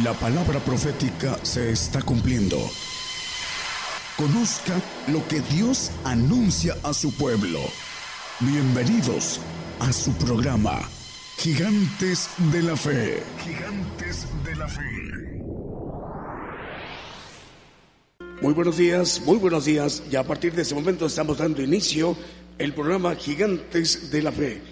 La palabra profética se está cumpliendo. Conozca lo que Dios anuncia a su pueblo. Bienvenidos a su programa, Gigantes de la Fe. Gigantes de la Fe. Muy buenos días, muy buenos días. Y a partir de este momento estamos dando inicio el programa Gigantes de la Fe,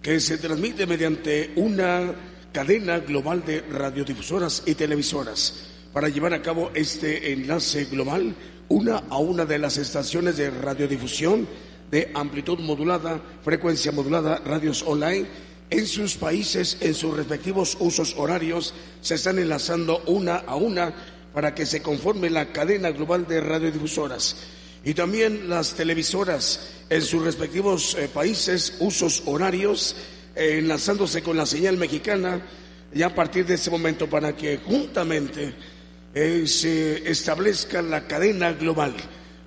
que se transmite mediante una cadena global de radiodifusoras y televisoras para llevar a cabo este enlace global una a una de las estaciones de radiodifusión de amplitud modulada, frecuencia modulada, radios online en sus países, en sus respectivos usos horarios, se están enlazando una a una para que se conforme la cadena global de radiodifusoras. Y también las televisoras en sus respectivos eh, países, usos horarios, eh, enlazándose con la señal mexicana ya a partir de ese momento para que juntamente eh, se establezca la cadena global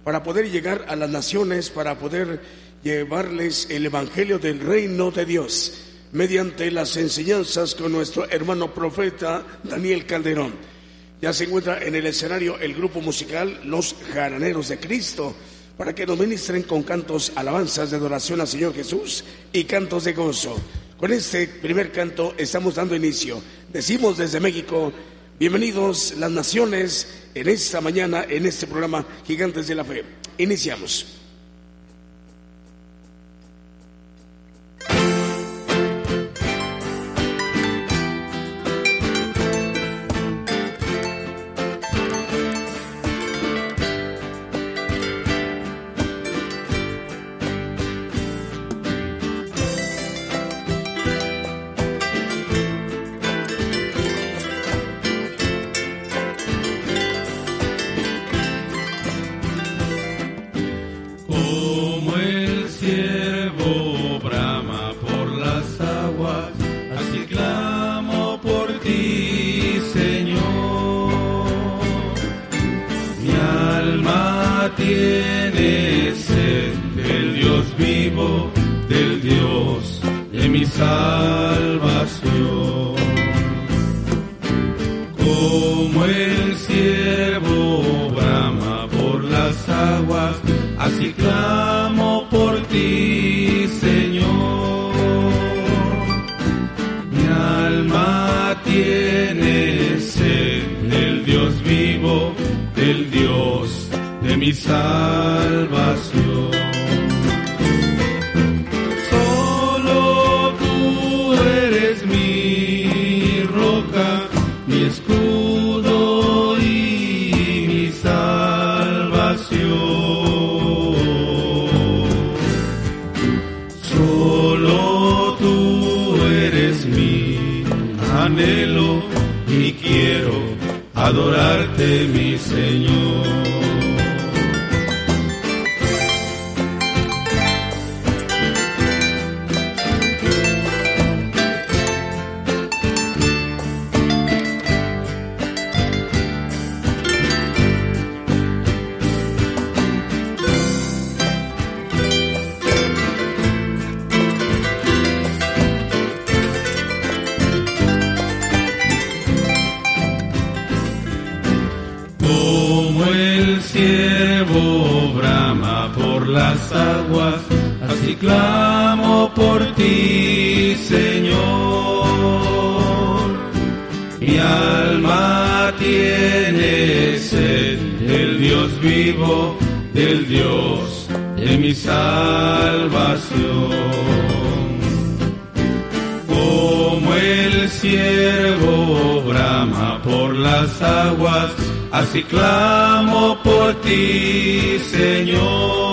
para poder llegar a las naciones, para poder llevarles el Evangelio del reino de Dios mediante las enseñanzas con nuestro hermano profeta Daniel Calderón. Ya se encuentra en el escenario el grupo musical Los Jaraneros de Cristo para que nos ministren con cantos, alabanzas de adoración al Señor Jesús y cantos de gozo. Con este primer canto estamos dando inicio. Decimos desde México, bienvenidos las naciones en esta mañana, en este programa Gigantes de la Fe. Iniciamos. salvación. Como el siervo brama por las aguas, así clamo por ti, Señor. Mi alma tiene sed del Dios vivo, del Dios de mi salvación. mi Señor. aguas, así clamo por ti, Señor. Mi alma tiene sed del Dios vivo, del Dios de mi salvación. Como el siervo brama por las aguas, así clamo por ti, Señor.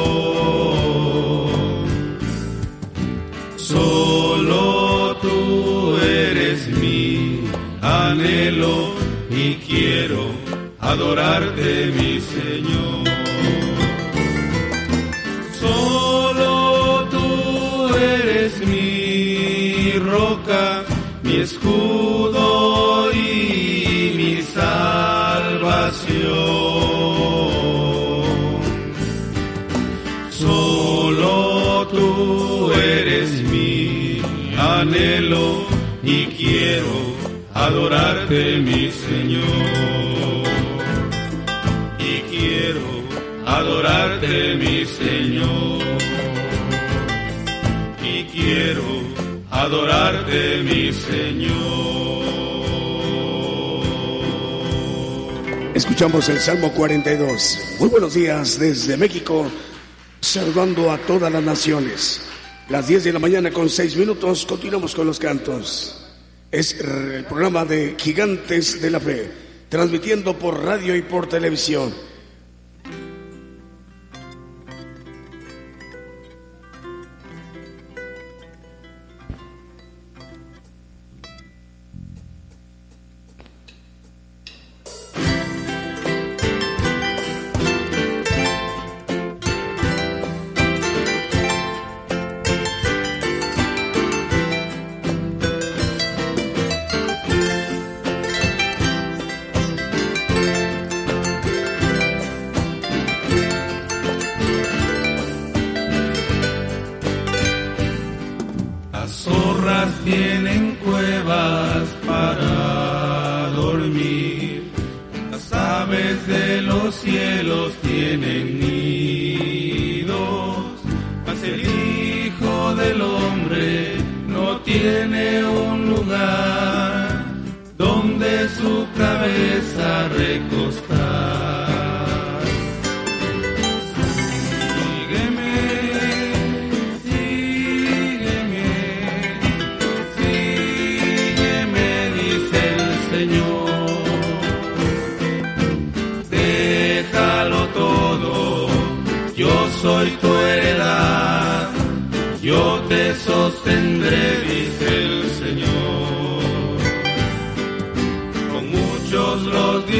adorarte mi Señor. Solo tú eres mi roca, mi escudo y mi salvación. Solo tú eres mi anhelo y quiero adorarte mi Señor. adorarte, mi Señor. Y quiero adorarte, mi Señor. Escuchamos el Salmo 42. Muy buenos días desde México, saludando a todas las naciones. Las 10 de la mañana con 6 minutos, continuamos con los cantos. Es el programa de Gigantes de la Fe, transmitiendo por radio y por televisión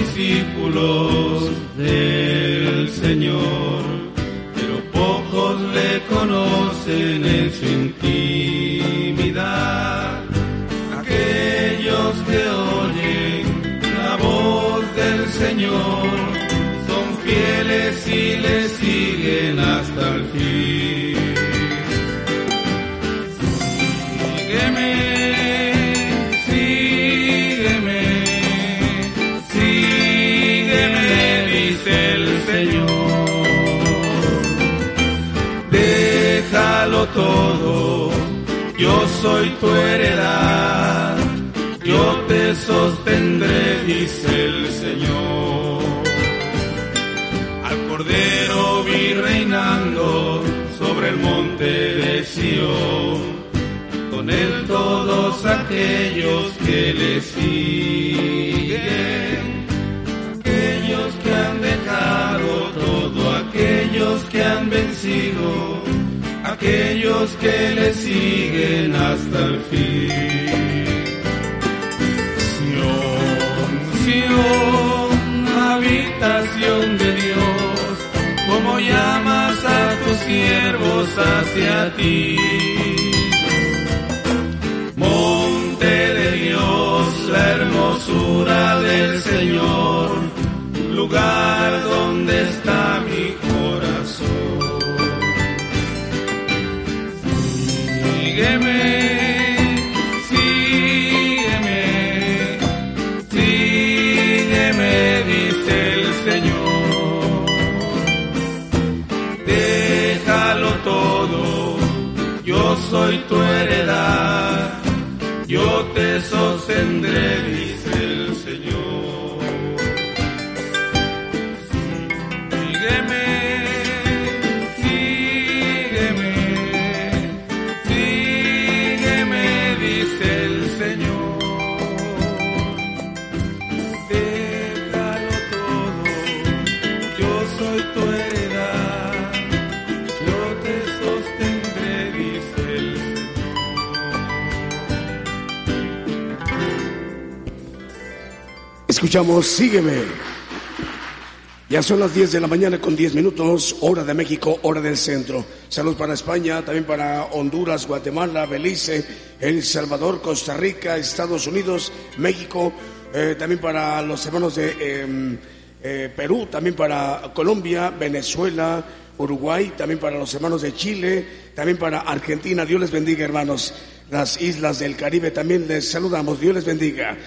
discípulos del Señor, pero pocos le conocen soy tu heredad, yo te sostendré, dice el Señor. Al Cordero vi reinando sobre el monte de Sion, con él todos aquellos que le siguen, aquellos que han dejado todo, aquellos que han vencido aquellos que le siguen hasta el fin. Sion, Sion, habitación de Dios, como llamas a tus siervos hacia ti. Monte de Dios, la hermosura del Señor, lugar donde está mi sígueme, sígueme, dice el Señor. Déjalo todo, yo soy tu heredad, yo te sostendré. Escuchamos, sígueme. Ya son las 10 de la mañana con 10 minutos, hora de México, hora del centro. Saludos para España, también para Honduras, Guatemala, Belice, El Salvador, Costa Rica, Estados Unidos, México, eh, también para los hermanos de em, eh, Perú, también para Colombia, Venezuela, Uruguay, también para los hermanos de Chile, también para Argentina. Dios les bendiga, hermanos. Las islas del Caribe también les saludamos. Dios les bendiga.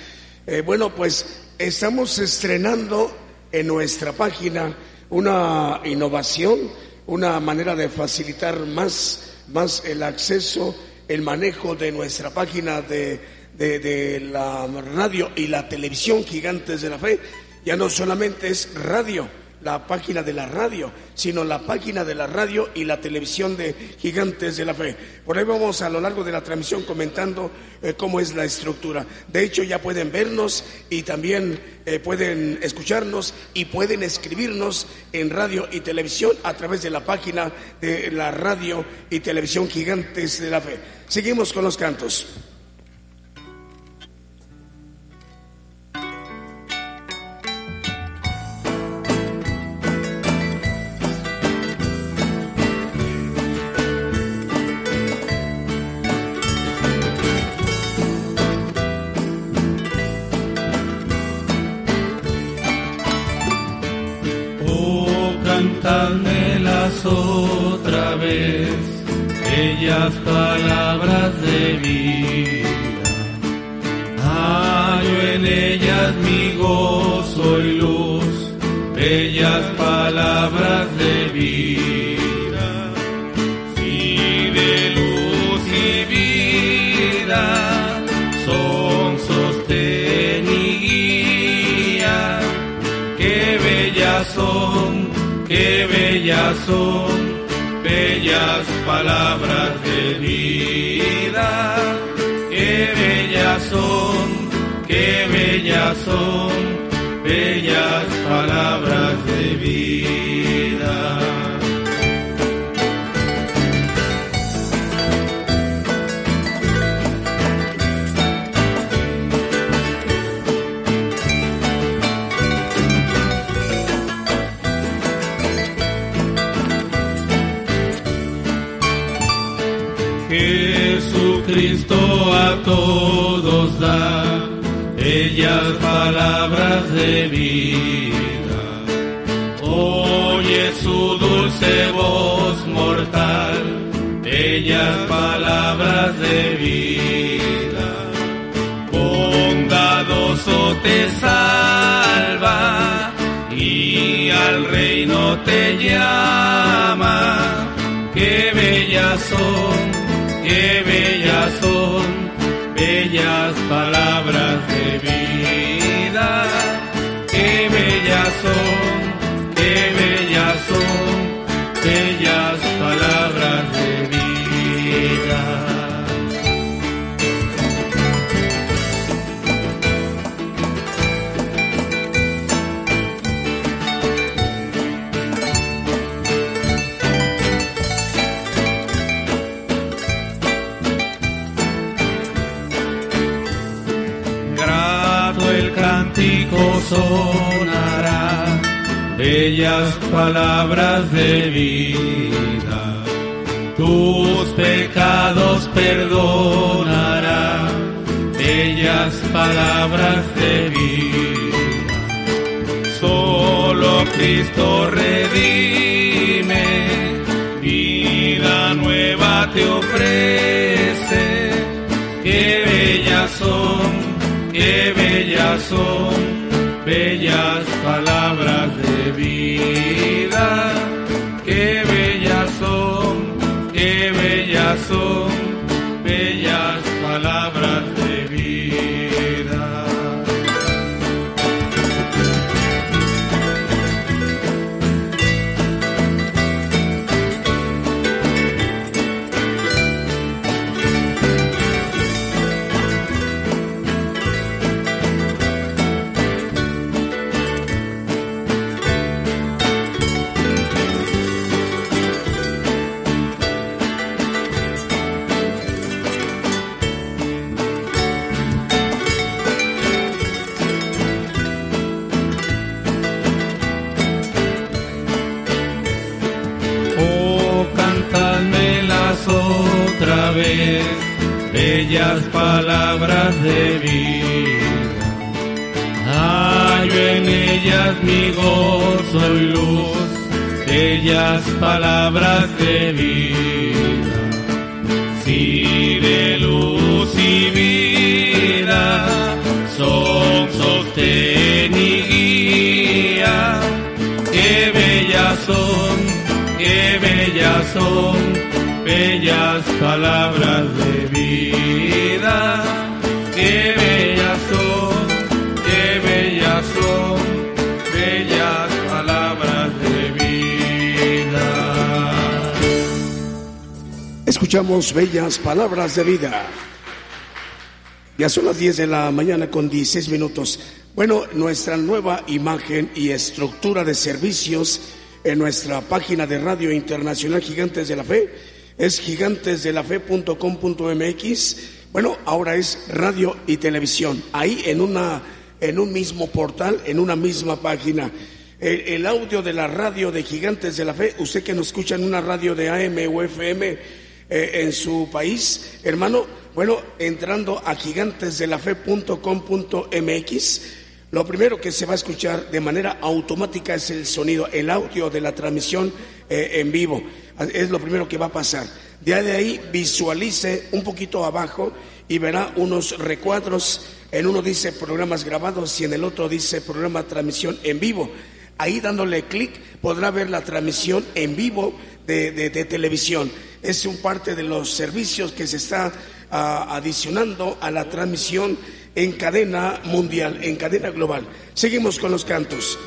Eh, bueno, pues estamos estrenando en nuestra página una innovación, una manera de facilitar más, más el acceso, el manejo de nuestra página de, de la radio y la televisión Gigantes de la Fe. Ya no solamente es radio, la página de la radio, sino la página de la radio y la televisión de Gigantes de la Fe. Por ahí vamos a lo largo de la transmisión comentando eh, cómo es la estructura. De hecho, ya pueden vernos y también eh, pueden escucharnos y pueden escribirnos en radio y televisión a través de la página de la radio y televisión Gigantes de la Fe. Seguimos con los cantos. De vida. Hallo en ellas mi gozo y luz, bellas palabras de vida. Si de luz y vida son sostén y guía, qué bellas son, qué bellas son bellas palabras de vida, bellas son, bellas son, bellas palabras de vida. Escuchamos bellas palabras de vida. Ya son las 10 de la mañana con 16 minutos. Bueno, nuestra nueva imagen y estructura de servicios en nuestra página de Radio Internacional Gigantes de la Fe es gigantesdelafe.com.mx. Bueno, ahora es radio y televisión. Ahí en una en un mismo portal, en una misma página. El, audio de la radio de Gigantes de la Fe, usted que nos escucha en una radio de AM o FM eh, en su país, hermano, bueno, entrando a gigantesdelafe.com.mx, lo primero que se va a escuchar de manera automática es el sonido, el audio de la transmisión eh, en vivo. Es lo primero que va a pasar. De ahí visualice un poquito abajo y verá unos recuadros. En uno dice programas grabados y en el otro dice programa transmisión en vivo. Ahí dándole clic podrá ver la transmisión en vivo de, televisión. Es un parte de los servicios que se está ah, adicionando a la transmisión en cadena mundial, en cadena global. Seguimos con los cantos.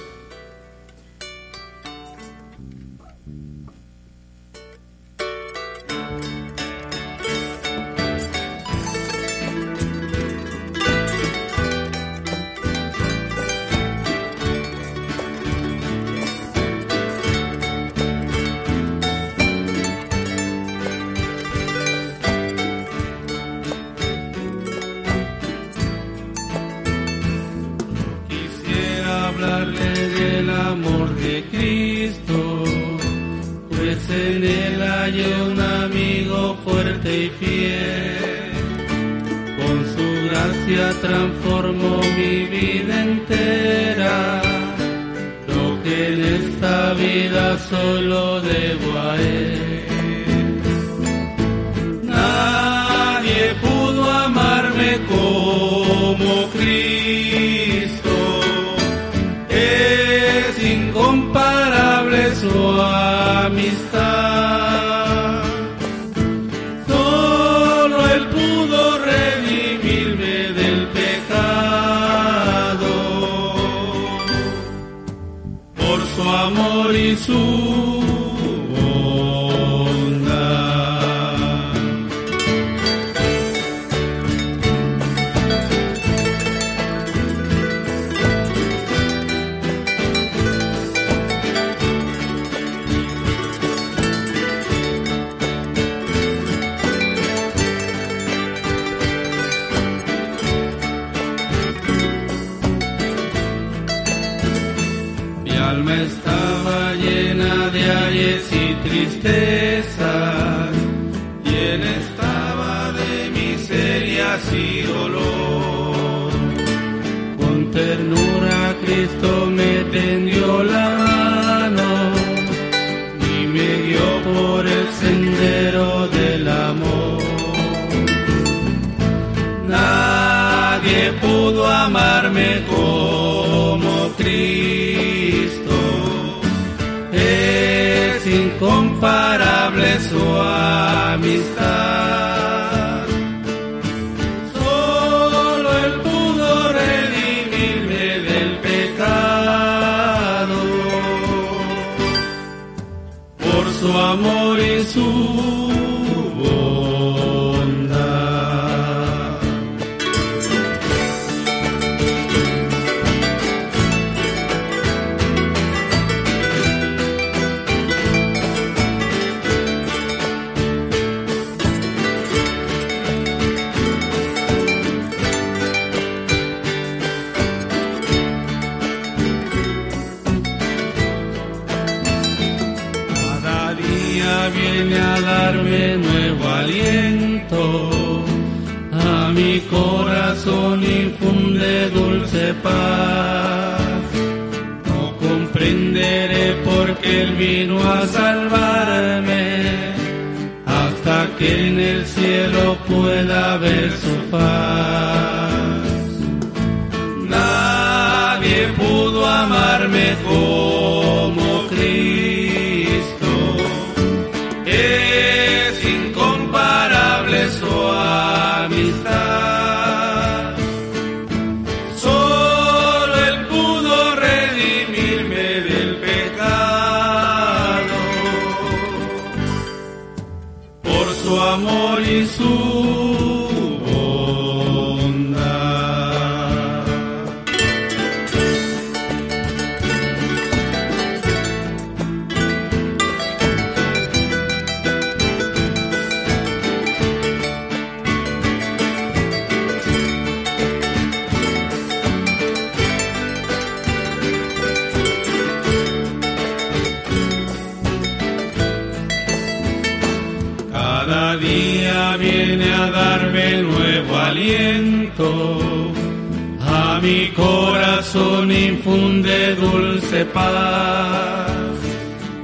lo que en esta vida solo debo a él. tristezas, quien estaba de miseria y dolor. Con ternura Cristo me tendió la mano y me guió por el sendero del amor. Nadie pudo amarme como vino a salvarme, hasta que en el cielo pueda ver su paz.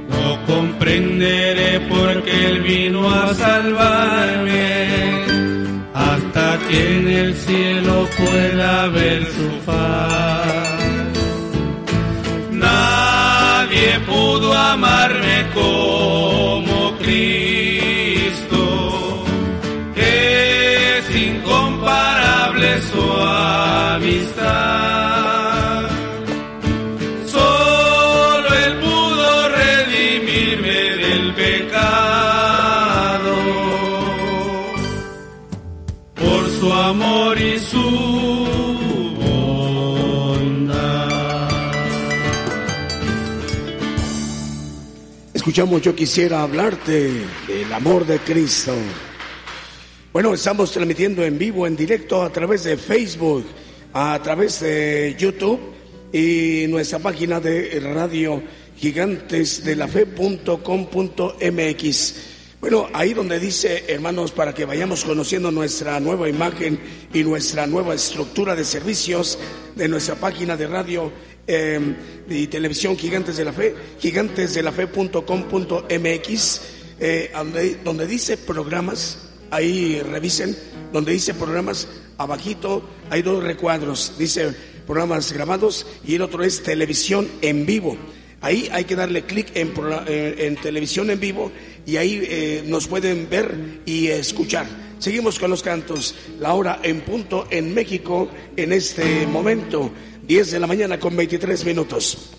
No comprenderé por qué Él vino a salvarme. Hasta que en el cielo pueda ver su faz. Nadie pudo amarme como Cristo. Es incomparable su amistad. Escuchamos, yo quisiera hablarte del amor de Cristo. Bueno, estamos transmitiendo en vivo, en directo, a través de Facebook, a través de YouTube y nuestra página de radio gigantesdelafe.com.mx. Bueno, ahí donde dice, hermanos, para que vayamos conociendo nuestra nueva imagen y nuestra nueva estructura de servicios de nuestra página de radio eh, y televisión Gigantes de la Fe, gigantesdelafe.com.mx, eh, donde, donde dice programas, ahí revisen, donde dice programas, abajito hay dos recuadros, dice programas grabados y el otro es televisión en vivo. Ahí hay que darle clic en, eh, en televisión en vivo y ahí eh, nos pueden ver y escuchar. Seguimos con los cantos. La hora en punto en México en este momento, 10 de la mañana con 23 minutos.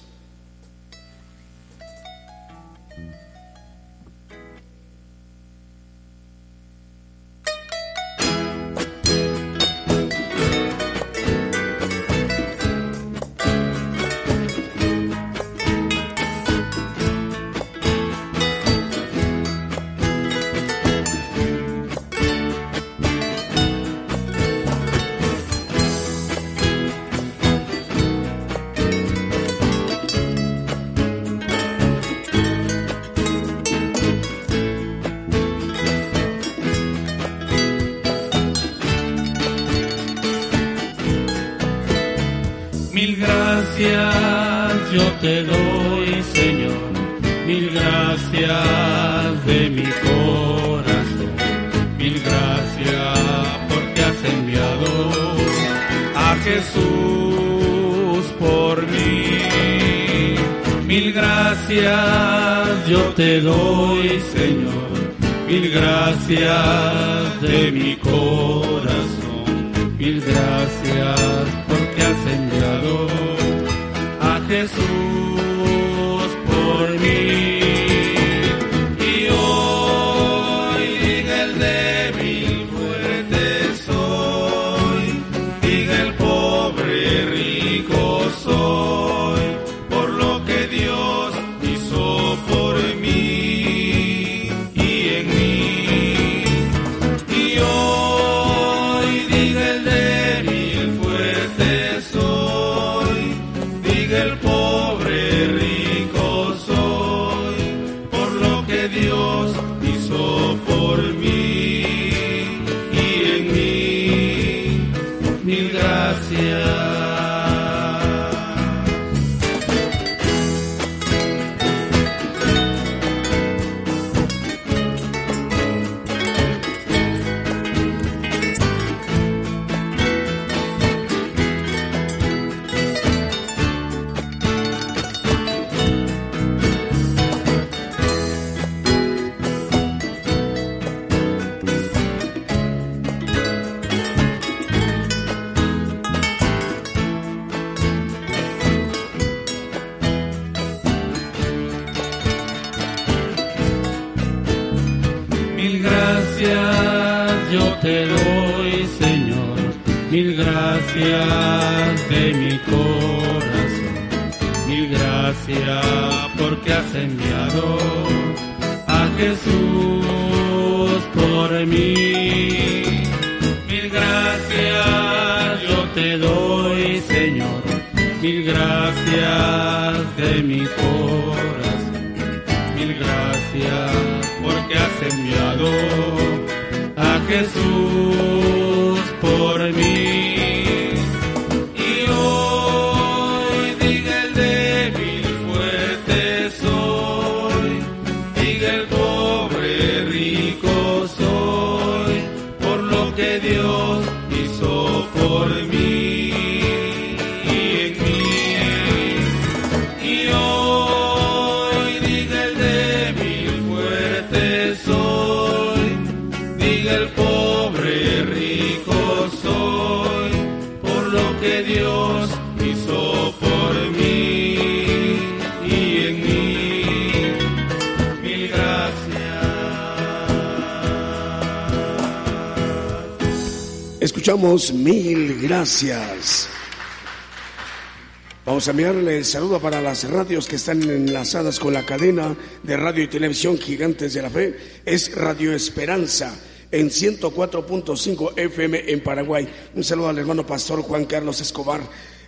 Mil gracias porque has enviado a Jesús por mí. Mil gracias yo te doy, Señor, mil gracias de mi corazón, mil gracias porque has enviado a Jesús Escuchamos mil gracias. Vamos a enviarle el saludo para las radios que están enlazadas con la cadena de radio y televisión Gigantes de la Fe. Es Radio Esperanza en 104.5 FM en Paraguay. Un saludo al hermano pastor Juan Carlos Escobar.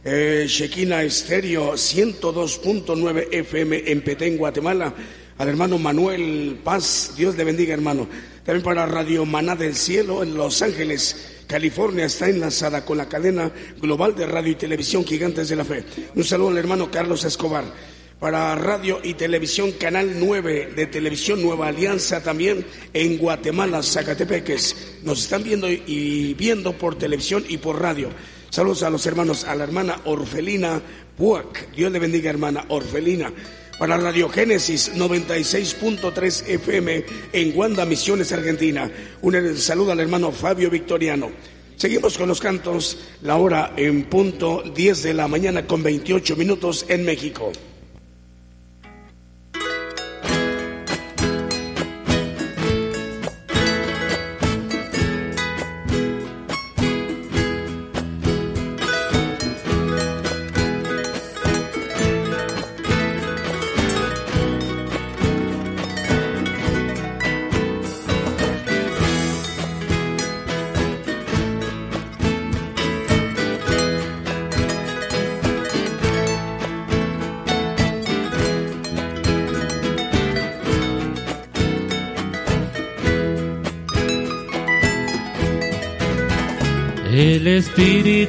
Eh, Shekina Estéreo 102.9 FM en Petén, Guatemala. Al hermano Manuel Paz, Dios le bendiga hermano. También para Radio Maná del Cielo en Los Ángeles. California está enlazada con la cadena global de radio y televisión Gigantes de la Fe. Un saludo al hermano Carlos Escobar. Para radio y televisión Canal 9 de Televisión Nueva Alianza también en Guatemala, Zacatepeques. Nos están viendo y viendo por televisión y por radio. Saludos a los hermanos, a la hermana Orfelina Puac. Dios le bendiga, hermana Orfelina. Para Radio Génesis 96.3 FM en Guanda, Misiones, Argentina. Un saludo al hermano Fabio Victoriano. Seguimos con los cantos, la hora en punto 10 de la mañana con 28 minutos en México.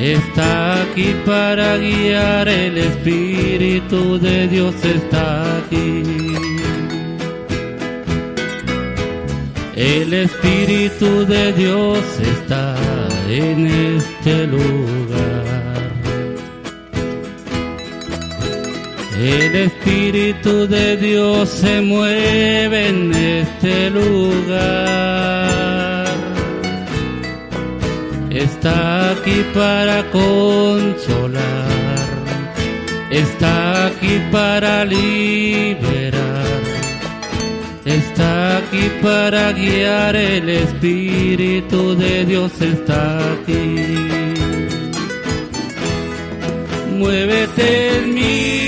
Está aquí para guiar, el Espíritu de Dios está aquí. El Espíritu de Dios está en este lugar. El Espíritu de Dios se mueve en este lugar. Está aquí para consolar, está aquí para liberar, está aquí para guiar, el Espíritu de Dios. Está aquí. Muévete en mí,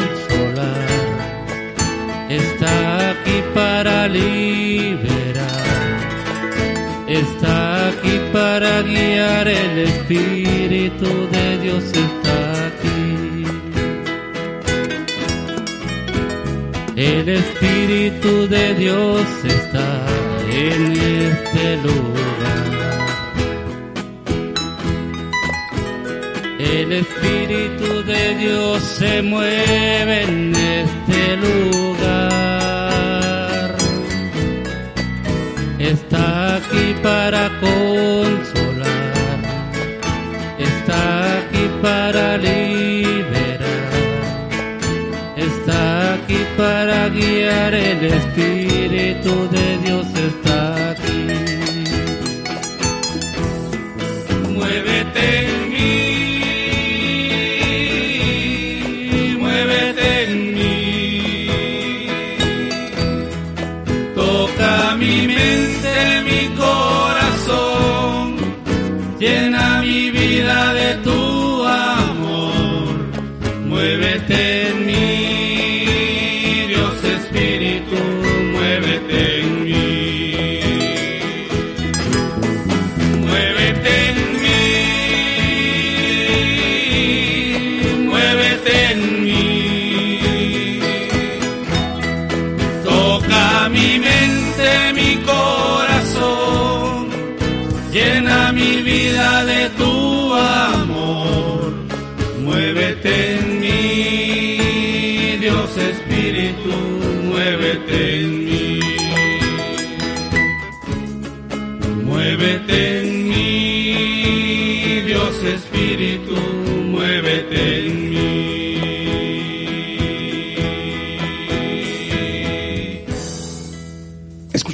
El Espíritu de Dios está aquí. El Espíritu de Dios está en este lugar. El Espíritu de Dios se mueve en este lugar. Espíritu de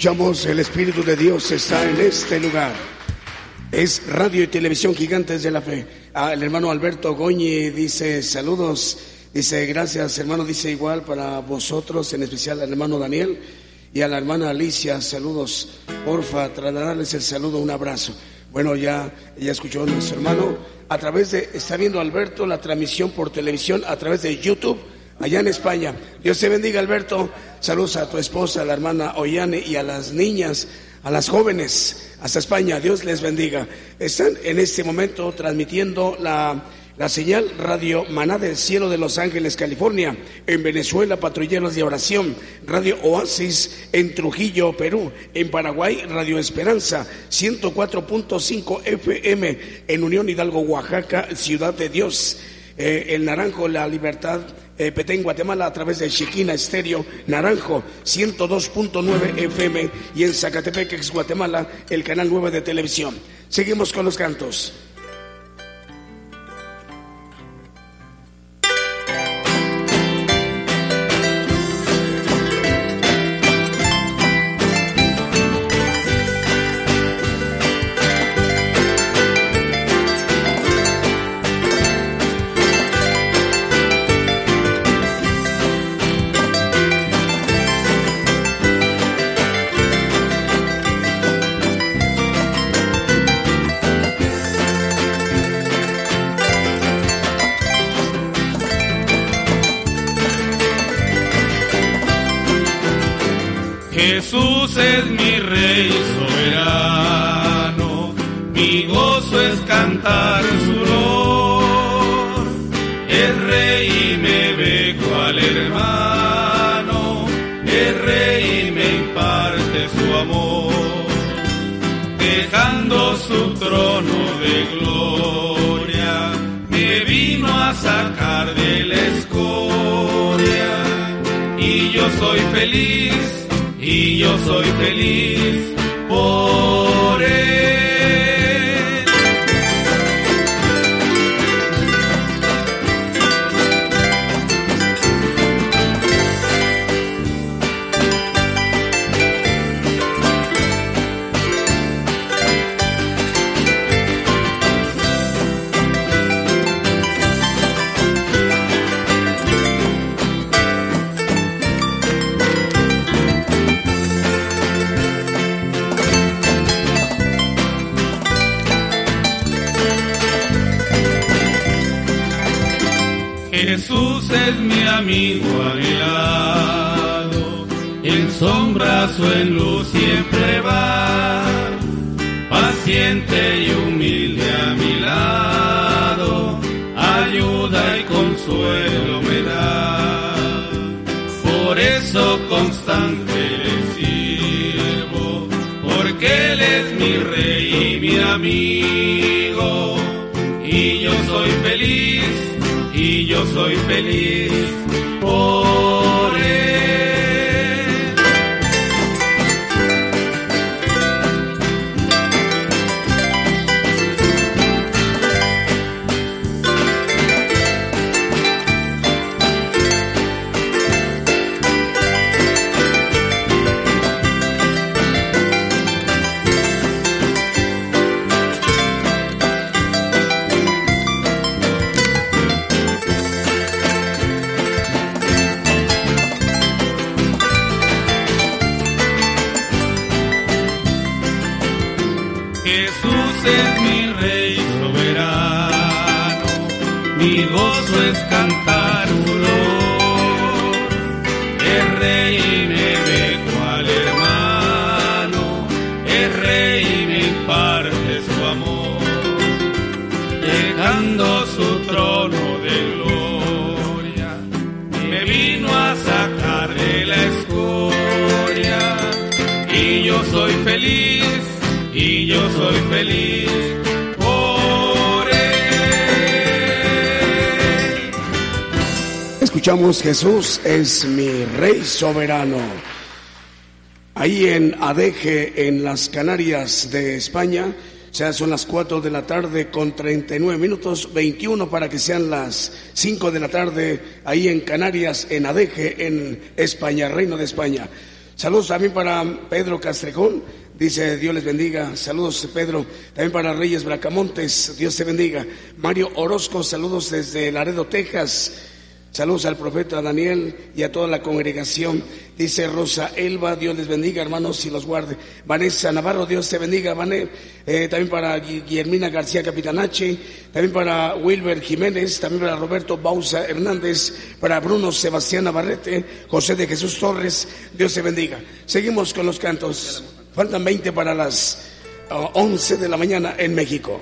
El Espíritu de Dios está en este lugar. Es Radio y Televisión Gigantes de la Fe. Ah, el hermano Alberto Goñi dice saludos. Dice gracias, hermano. Dice igual para vosotros, en especial al hermano Daniel y a la hermana Alicia. Saludos. Porfa, trasladarles el saludo, un abrazo. Bueno, ya, ya escuchó nuestro hermano. A través de, está viendo Alberto la transmisión por televisión a través de YouTube allá en España. Dios te bendiga, Alberto. Saludos a tu esposa, a la hermana Ollane y a las niñas, a las jóvenes, hasta España. Dios les bendiga. Están en este momento transmitiendo la, la señal Radio Maná del Cielo de Los Ángeles, California. En Venezuela, Patrulleros de Oración. Radio Oasis en Trujillo, Perú. En Paraguay, Radio Esperanza, 104.5 FM. En Unión Hidalgo, Oaxaca, Ciudad de Dios. Eh, el Naranjo, La Libertad, eh, Petén, Guatemala, a través de Chiquina Estéreo, Naranjo, 102.9 FM, y en Zacatepec, ex Guatemala, el canal 9 de televisión. Seguimos con los cantos. Y yo soy feliz en sombras o en luz siempre va, paciente y humilde a mi lado, ayuda y consuelo me da. Por eso constante le sirvo, porque Él es mi rey y mi amigo, y yo soy feliz y yo soy feliz por feliz por él. Escuchamos Jesús es mi Rey soberano. Ahí en Adeje, en las Canarias de España, sea, son las 4 de la tarde con 39 minutos, 21 para que sean las 5 de la tarde, ahí en Canarias, en Adeje, en España, Reino de España. Saludos también para Pedro Castrejón, dice Dios les bendiga. Saludos Pedro, también para Reyes Bracamontes, Dios te bendiga. Mario Orozco, saludos desde Laredo, Texas. Saludos al profeta Daniel y a toda la congregación. Dice Rosa Elba, Dios les bendiga, hermanos, y los guarde. Vanessa Navarro, Dios te bendiga, Vané. Eh, también para Guillermina García Capitanache, también para Wilber Jiménez, también para Roberto Bausa Hernández, para Bruno Sebastián Navarrete, José de Jesús Torres, Dios te bendiga. Seguimos con los cantos. Faltan 20 para las uh, 11 de la mañana en México.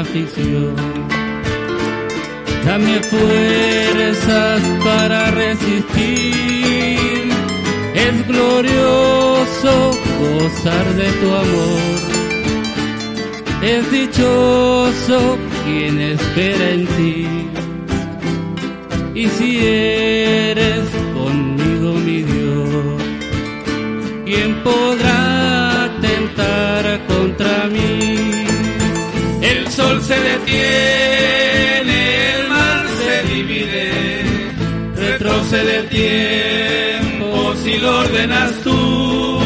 Aflicción. Dame fuerzas para resistir. Es glorioso gozar de tu amor. Es dichoso quien espera en ti. Y si eres conmigo, mi Dios, podrá tentar contra mí. Se detiene, el mar se divide, retrocede el tiempo si lo ordenas tú.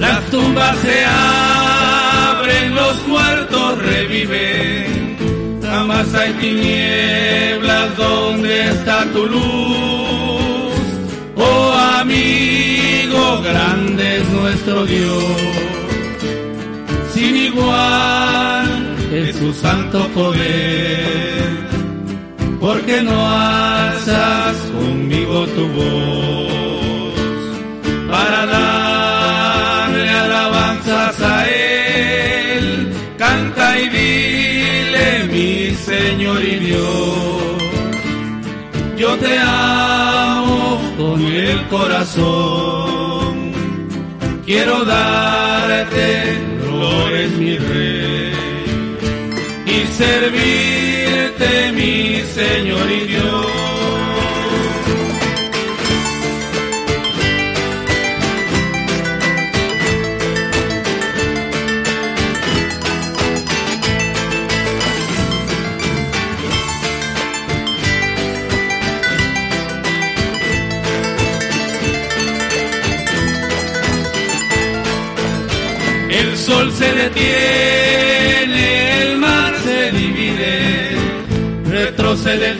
Las tumbas se abren, los muertos reviven. Jamás hay tinieblas donde está tu luz. Oh amigo, grande es nuestro Dios. Sin igual su santo poder. Porque no alzas conmigo tu voz para darle alabanzas a Él. Canta y dile, mi Señor y Dios, yo te amo con el corazón. Quiero darte, flores mi rey, servirte, mi Señor y Dios. El sol se detiene,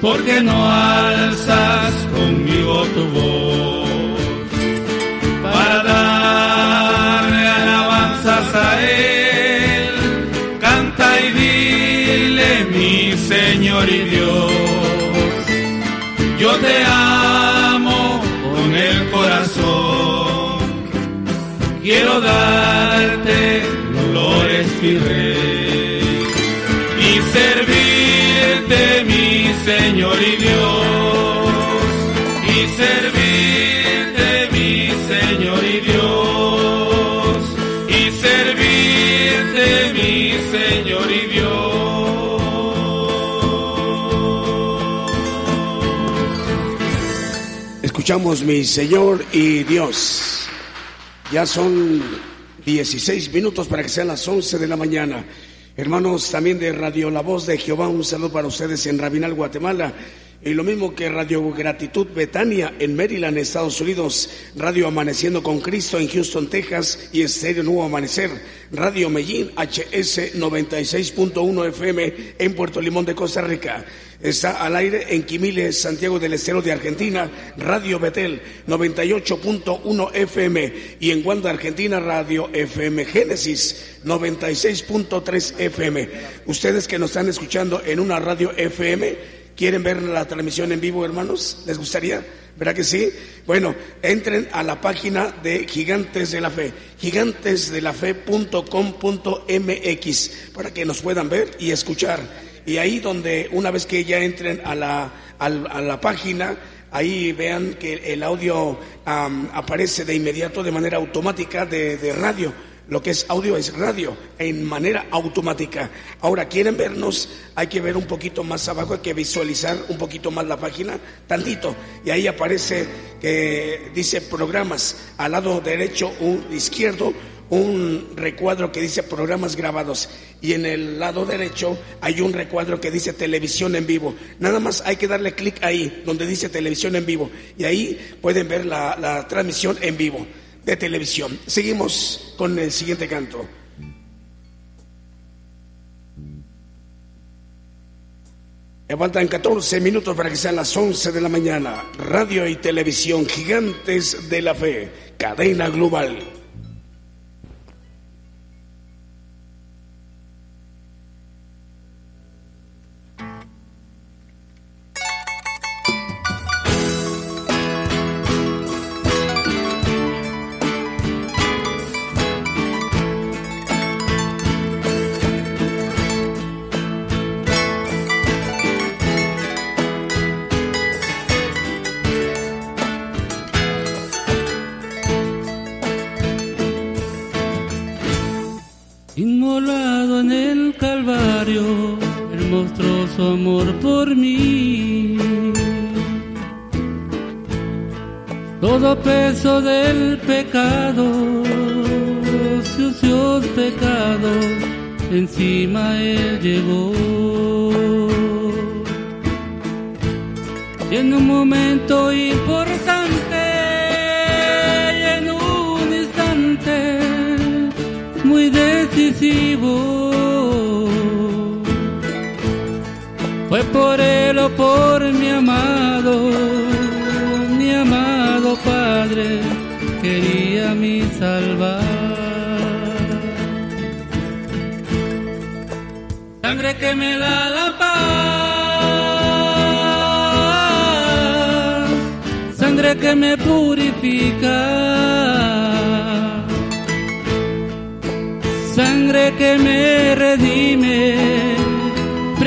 Porque no alzas conmigo tu voz para darle alabanzas a Él. Canta y dile, mi Señor y Dios, yo te amo con el corazón. Quiero darte flores, mi rey, y mi Señor y Dios, y servirte, mi Señor y Dios, y servirte, mi Señor y Dios. Escuchamos mi Señor y Dios. Ya son 16 minutos para que sean las 11 de la mañana. Hermanos también de Radio La Voz de Jehová, un saludo para ustedes en Rabinal, Guatemala. Y lo mismo que Radio Gratitud Betania en Maryland, Estados Unidos, Radio Amaneciendo con Cristo en Houston, Texas y Estéreo Nuevo Amanecer, Radio Medellín HS 96.1 FM en Puerto Limón de Costa Rica. Está al aire en Quimiles, Santiago del Estero de Argentina, Radio Betel 98.1 FM y en Guanda, Argentina, Radio FM Génesis 96.3 FM. Ustedes que nos están escuchando en una radio FM, ¿Quieren ver la transmisión en vivo, hermanos? ¿Les gustaría? ¿Verdad que sí? Bueno, entren a la página de Gigantes de la Fe, gigantesdelafe.com.mx, para que nos puedan ver y escuchar. Y ahí donde, una vez que ya entren a la, a la página, ahí vean que el audio um, aparece de inmediato de manera automática de, de radio lo que es audio es radio en manera automática. Ahora, ¿quieren vernos? Hay que ver un poquito más abajo, hay que visualizar un poquito más la página, tantito. Y ahí aparece que dice programas. Al lado derecho, un izquierdo, un recuadro que dice programas grabados. Y en el lado derecho hay un recuadro que dice televisión en vivo. Nada más hay que darle clic ahí, donde dice televisión en vivo. Y ahí pueden ver la, transmisión en vivo de televisión. Seguimos con el siguiente canto. Me faltan 14 minutos para que sean las 11 de la mañana. Radio y televisión gigantes de la fe, cadena global. Monstruoso amor por mí. Todo peso del pecado, sucios pecados, encima él llevó. Y en un momento importante, en un instante muy decisivo, fue por él o por mi amado, mi amado Padre, quería mi salvar. Sangre que me da la paz, sangre que me purifica. Sangre que me redime,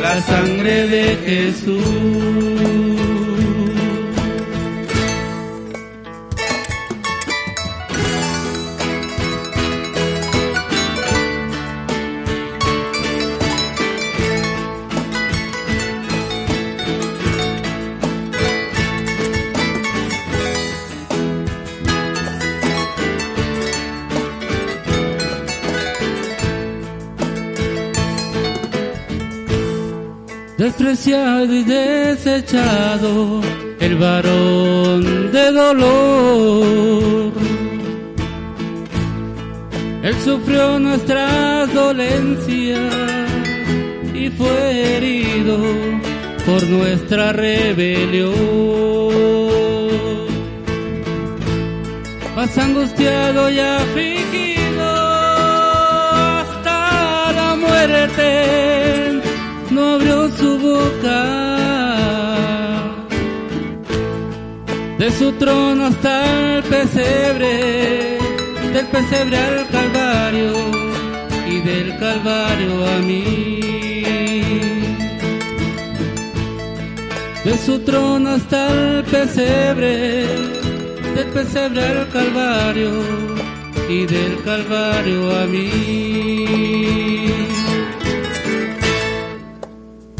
la sangre de Jesús. Despreciado y desechado, el varón de dolor. Él sufrió nuestras dolencias y fue herido por nuestra rebelión. Más angustiado y afligido hasta la muerte su boca. De su trono hasta el pesebre, del pesebre al calvario y del calvario a mí. De su trono hasta el pesebre, del pesebre al calvario y del calvario a mí.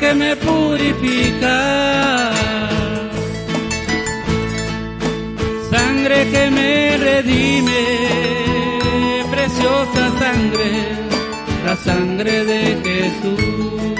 que me purifica, sangre que me redime, preciosa sangre, la sangre de Jesús.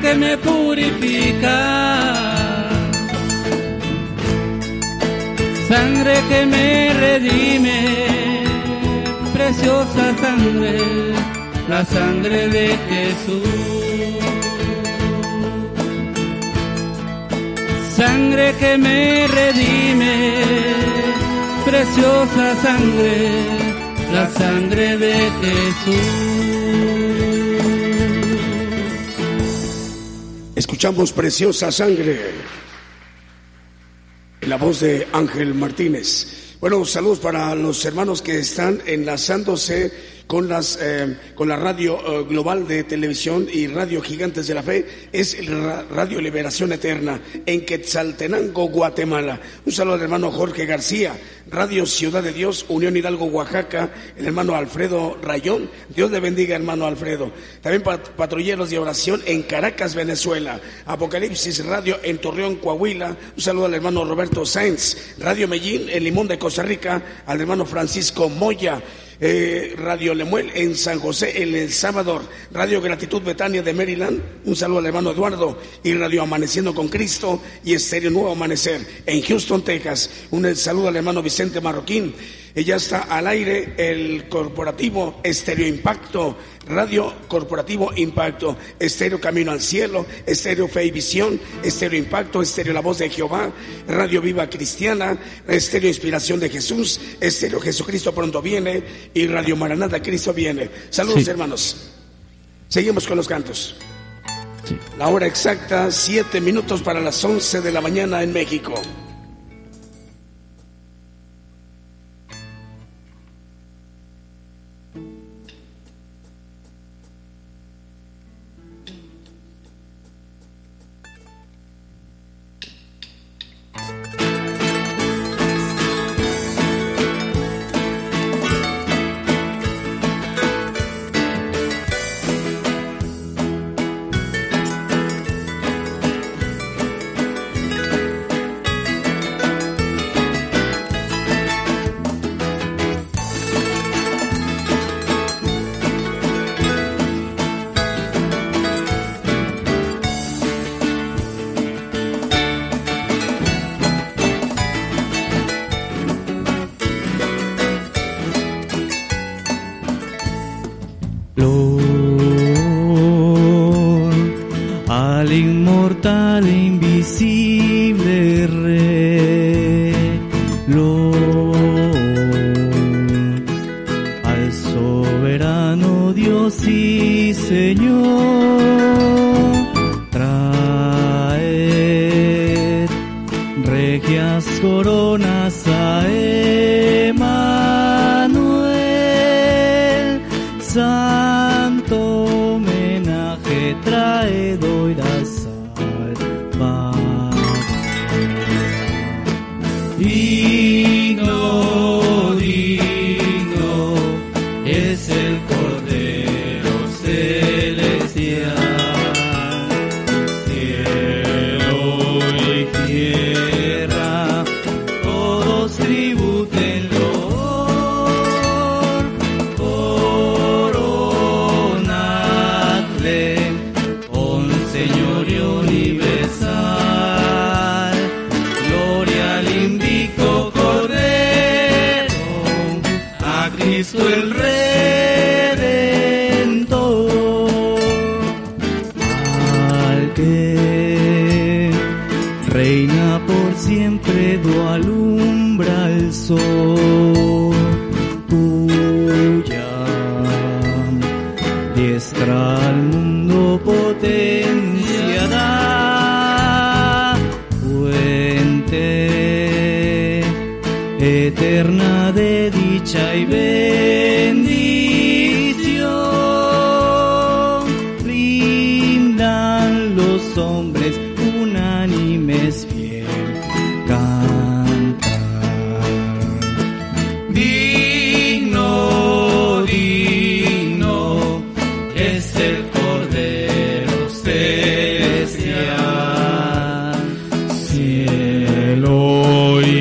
que me purifica, sangre que me redime, preciosa sangre, la sangre de Jesús. sangre que me redime, preciosa sangre, la sangre de Jesús. Escuchamos preciosa sangre la voz de Ángel Martínez. Bueno, saludos para los hermanos que están enlazándose con, las, eh, con la radio eh, global de televisión y radio Gigantes de la Fe, es Radio Liberación Eterna en Quetzaltenango, Guatemala. Un saludo al hermano Jorge García, Radio Ciudad de Dios, Unión Hidalgo, Oaxaca, el hermano Alfredo Rayón. Dios le bendiga, hermano Alfredo. También patrulleros de oración en Caracas, Venezuela. Apocalipsis Radio en Torreón, Coahuila. Un saludo al hermano Roberto Sáenz. Radio Medellín en Limón de Costa Rica, al hermano Francisco Moya. Eh, Radio Lemuel en San José, en El Salvador, Radio Gratitud Betania de Maryland, un saludo al hermano Eduardo, y Radio Amaneciendo con Cristo y Estéreo Nuevo Amanecer en Houston, Texas, un saludo al hermano Vicente Marroquín, ya está al aire el corporativo Estéreo Impacto, Radio Corporativo Impacto, Estéreo Camino al Cielo, Estéreo Fe y Visión, Estéreo Impacto, Estéreo La Voz de Jehová, Radio Viva Cristiana, Estéreo Inspiración de Jesús, Estéreo Jesucristo pronto viene y Radio Maranata Cristo viene. Saludos hermanos. Seguimos con los cantos. La hora exacta, siete minutos para las once de la mañana en México.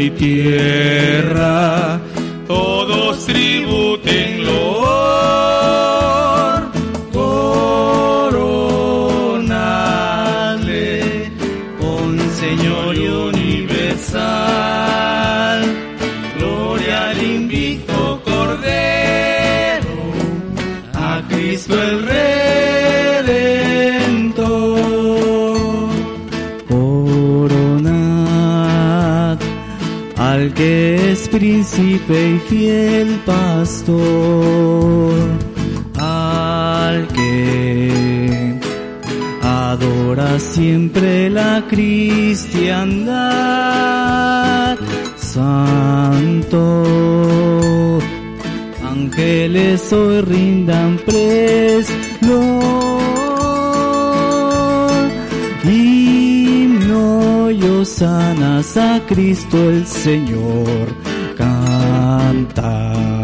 tierra. Príncipe y fiel pastor, al que adora siempre la cristiandad, santo, ángeles hoy rindan presto sanas a Cristo el Señor, canta.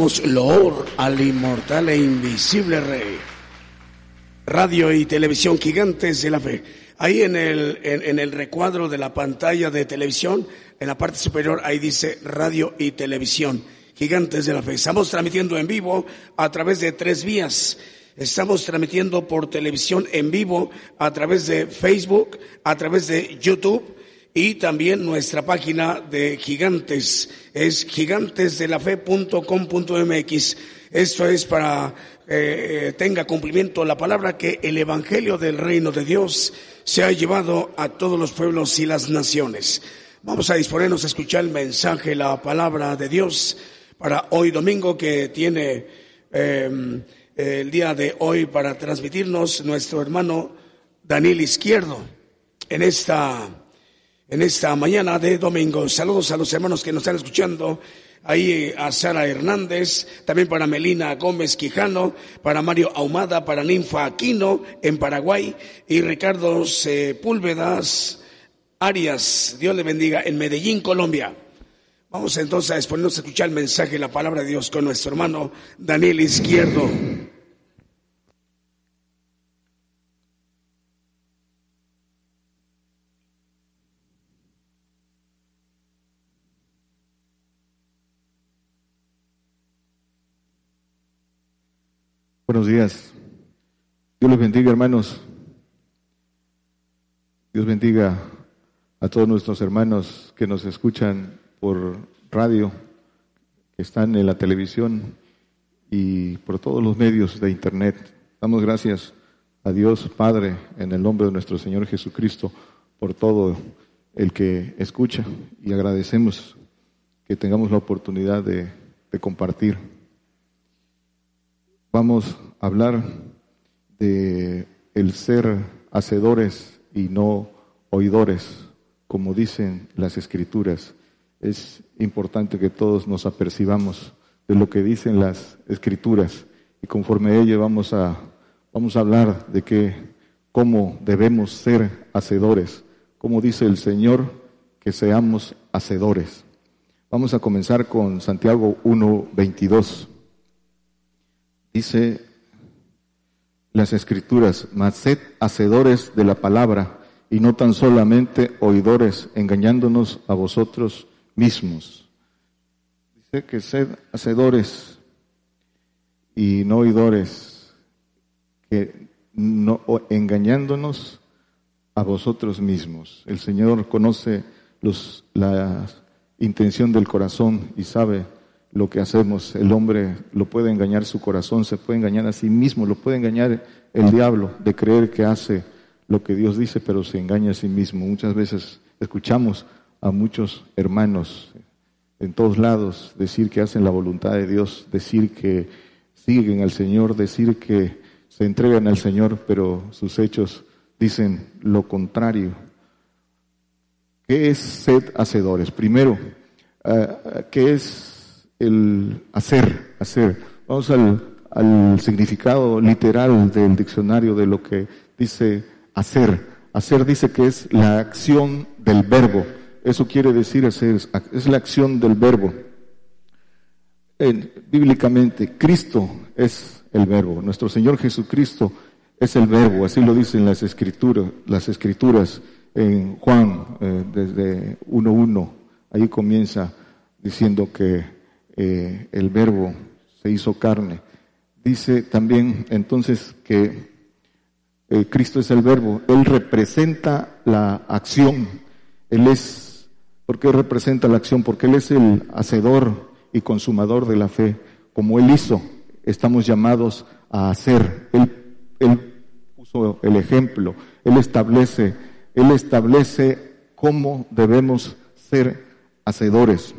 Loor al inmortal e invisible Rey. Radio y televisión gigantes de la fe. Ahí en el, en, el recuadro de la pantalla de televisión, en la parte superior, ahí dice radio y televisión gigantes de la fe. Estamos transmitiendo en vivo a través de tres vías. Estamos transmitiendo por televisión en vivo a través de Facebook, a través de YouTube y también nuestra página de gigantes es gigantesdelafe.com.mx. Esto es para que eh, tenga cumplimiento la palabra que el Evangelio del Reino de Dios se ha llevado a todos los pueblos y las naciones. Vamos a disponernos a escuchar el mensaje, la palabra de Dios para hoy domingo que tiene em, el día de hoy para transmitirnos nuestro hermano Daniel Izquierdo en esta en esta mañana de domingo. Saludos a los hermanos que nos están escuchando. Ahí a Sara Hernández, también para Melina Gómez Quijano, para Mario Ahumada, para Ninfa Aquino en Paraguay y Ricardo Sepúlvedas Arias, Dios le bendiga, en Medellín, Colombia. Vamos entonces a exponernos a escuchar el mensaje, la palabra de Dios con nuestro hermano Daniel Izquierdo. Buenos días. Dios les bendiga, hermanos. Dios bendiga a todos nuestros hermanos que nos escuchan por radio, que están en la televisión y por todos los medios de Internet. Damos gracias a Dios Padre en el nombre de nuestro Señor Jesucristo por todo el que escucha y agradecemos que tengamos la oportunidad de, de compartir Vamos a hablar de el ser hacedores y no oidores, como dicen las escrituras. Es importante que todos nos apercibamos de lo que dicen las escrituras y conforme a ello vamos a, vamos a hablar de que cómo debemos ser hacedores, como dice el Señor que seamos hacedores. Vamos a comenzar con Santiago 1.22. Dice las escrituras, mas sed hacedores de la palabra y no tan solamente oidores, engañándonos a vosotros mismos. Dice que sed hacedores y no oidores, que no engañándonos a vosotros mismos. El Señor conoce los, la intención del corazón y sabe lo que hacemos. El hombre lo puede engañar su corazón, se puede engañar a sí mismo, lo puede engañar el diablo de creer que hace lo que Dios dice, pero se engaña a sí mismo. Muchas veces escuchamos a muchos hermanos en todos lados decir que hacen la voluntad de Dios, decir que siguen al Señor, decir que se entregan al Señor, pero sus hechos dicen lo contrario. ¿Qué es sed hacedores? Primero, uh, ¿qué es el hacer? Hacer. Vamos al, significado literal del diccionario de lo que dice hacer. Hacer dice que es la acción del verbo. Eso quiere decir hacer, es la acción del verbo. En, bíblicamente, Cristo es el verbo. Nuestro Señor Jesucristo es el verbo. Así lo dicen las escrituras, las escrituras en Juan, eh, desde 1.1. Ahí comienza diciendo que eh, el verbo se hizo carne. Dice también entonces que eh, Cristo es el verbo, Él representa la acción, Él es, ¿por qué representa la acción? Porque Él es el hacedor y consumador de la fe, como Él hizo, estamos llamados a hacer, Él, él puso el ejemplo, Él establece, Él establece cómo debemos ser hacedores.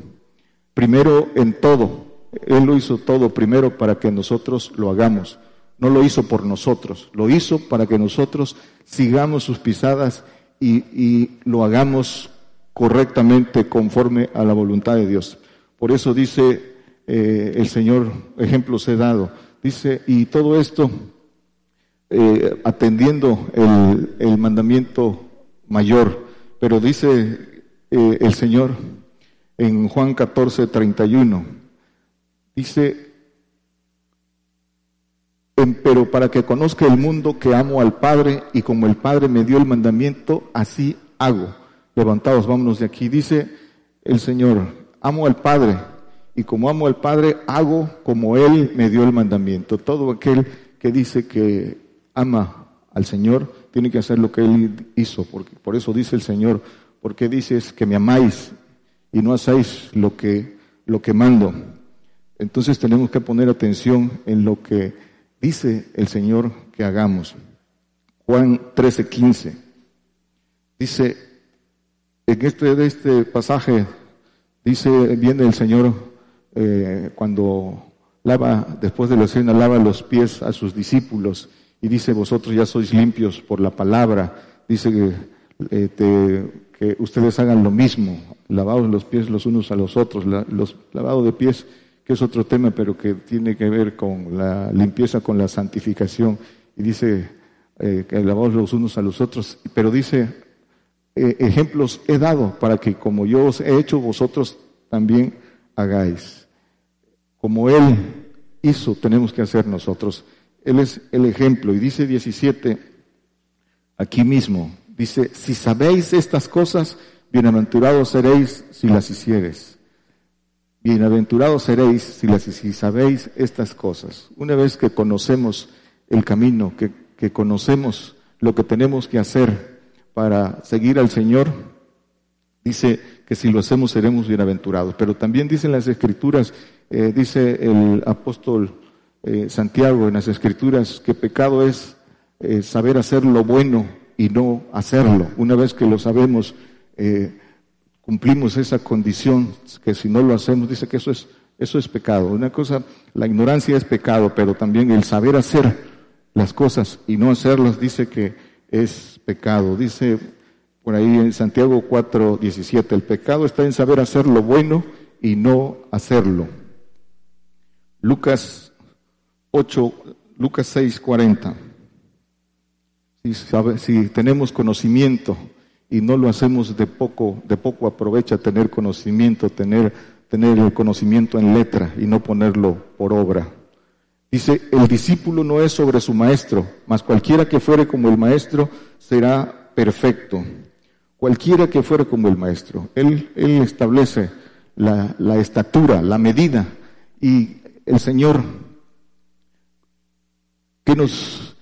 Primero en todo, Él lo hizo todo primero para que nosotros lo hagamos. No lo hizo por nosotros, lo hizo para que nosotros sigamos sus pisadas y, lo hagamos correctamente conforme a la voluntad de Dios. Por eso dice eh, el Señor, ejemplos he dado, dice, y todo esto eh, atendiendo el, mandamiento mayor, pero dice eh, el Señor en Juan 14, 31, dice, pero para que conozca el mundo que amo al Padre y como el Padre me dio el mandamiento, así hago. Levantados, vámonos de aquí. Dice el Señor, amo al Padre y como amo al Padre, hago como Él me dio el mandamiento. Todo aquel que dice que ama al Señor tiene que hacer lo que Él hizo. Porque, por eso dice el Señor, porque dices que me amáis y no hacéis lo que, lo que mando. Entonces tenemos que poner atención en lo que dice el Señor que hagamos. Juan 13, 15. Dice, en este, de este pasaje, dice, viene el Señor eh, cuando lava, después de la cena, lava los pies a sus discípulos y dice, vosotros ya sois limpios por la palabra. Dice eh, ustedes hagan lo mismo, lavados los pies los unos a los otros, los lavados de pies que es otro tema, pero que tiene que ver con la limpieza, con la santificación. Y dice eh, que lavamos los unos a los otros, pero dice, eh, ejemplos he dado para que como yo os he hecho, vosotros también hagáis. Como Él hizo, tenemos que hacer nosotros. Él es el ejemplo. Y dice 17, aquí mismo, dice, si sabéis estas cosas, bienaventurados seréis si las hicieres. Bienaventurados seréis si, las, si sabéis estas cosas. Una vez que conocemos el camino, que, que conocemos lo que tenemos que hacer para seguir al Señor, dice que si lo hacemos seremos bienaventurados. Pero también dicen las Escrituras, eh, dice el apóstol eh, Santiago en las Escrituras, que pecado es eh, saber hacer lo bueno y no hacerlo. Una vez que lo sabemos, cumplimos esa condición, que si no lo hacemos, dice que eso es, eso es pecado. Una cosa, la ignorancia es pecado, pero también el saber hacer las cosas y no hacerlas dice que es pecado. Dice por ahí en Santiago 4, 17, el pecado está en saber hacer lo bueno y no hacerlo. Lucas 8, Lucas 6, 40. Si, si tenemos conocimiento y no lo hacemos de poco, de poco aprovecha tener conocimiento, tener, tener el conocimiento en letra y no ponerlo por obra. Dice, el discípulo no es sobre su maestro, mas cualquiera que fuere como el maestro será perfecto. Cualquiera que fuere como el maestro. Él, él establece la, la estatura, la medida. Y el Señor que nos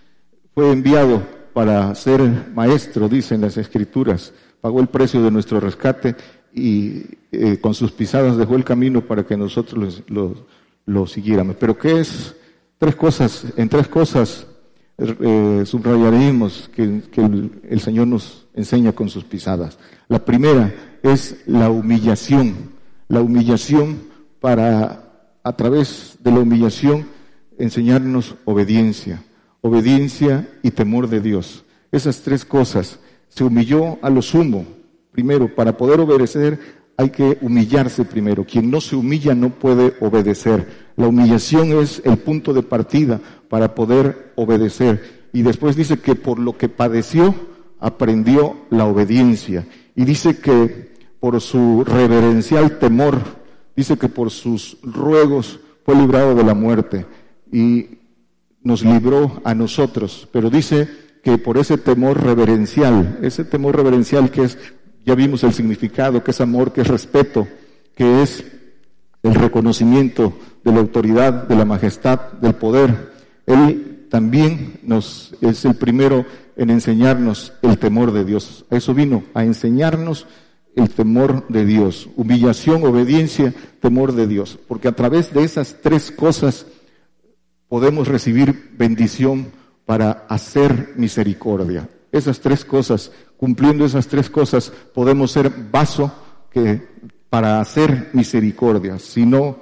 fue enviado para ser maestro, dicen las escrituras, pagó el precio de nuestro rescate y eh, con sus pisadas dejó el camino para que nosotros lo, siguiéramos. Pero ¿qué es? Tres cosas, en tres cosas eh, subrayaremos que, el, Señor nos enseña con sus pisadas. La primera es la humillación, la humillación para, a través de la humillación, enseñarnos obediencia, obediencia y temor de Dios. Esas tres cosas. Se humilló a lo sumo, primero, para poder obedecer hay que humillarse primero. Quien no se humilla no puede obedecer. La humillación es el punto de partida para poder obedecer. Y después dice que por lo que padeció, aprendió la obediencia. Y dice que por su reverencial temor, dice que por sus ruegos fue librado de la muerte y nos libró a nosotros. Pero dice que por ese temor reverencial, ese temor reverencial que es ya vimos el significado, que es amor, que es respeto, que es el reconocimiento de la autoridad, de la majestad, del poder. Él también nos es el primero en enseñarnos el temor de Dios. A eso vino, a enseñarnos el temor de Dios. Humillación, obediencia, temor de Dios. Porque a través de esas tres cosas podemos recibir bendición para hacer misericordia. Esas tres cosas cumpliendo esas tres cosas, podemos ser vaso que, para hacer misericordia. Si no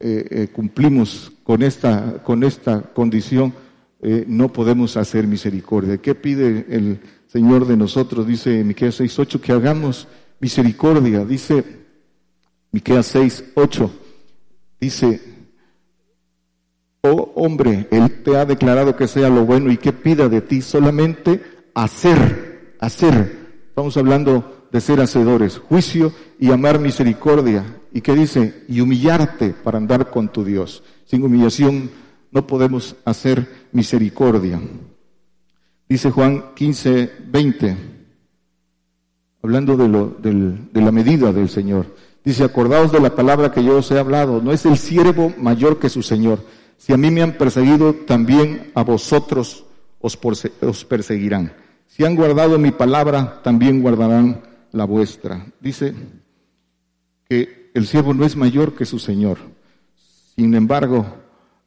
eh, eh, cumplimos con esta, con esta condición, eh, no podemos hacer misericordia. ¿Qué pide el Señor de nosotros? Dice Miqueas 6.8 que hagamos misericordia. Dice Miqueas 6.8, dice, oh hombre, Él te ha declarado que sea lo bueno y que pida de ti solamente hacer hacer. Estamos hablando de ser hacedores, juicio y amar misericordia. ¿Y qué dice? Y humillarte para andar con tu Dios. Sin humillación no podemos hacer misericordia. Dice Juan 15, 20, hablando de, lo, de la medida del Señor. Dice, acordaos de la palabra que yo os he hablado, no es el siervo mayor que su Señor. Si a mí me han perseguido, también a vosotros os, perseguirán. Si han guardado mi palabra, también guardarán la vuestra. Dice que el siervo no es mayor que su Señor. Sin embargo,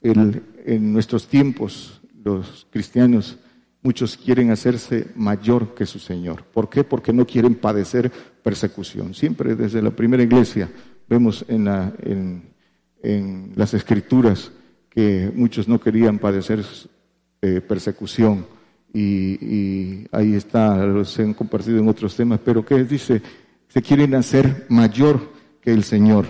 en nuestros tiempos, los cristianos, muchos quieren hacerse mayor que su Señor. ¿Por qué? Porque no quieren padecer persecución. Siempre desde la primera iglesia vemos en, las escrituras que muchos no querían padecer eh, persecución y, ahí está, se han compartido en otros temas, pero ¿qué dice? Se quieren hacer mayor que el Señor.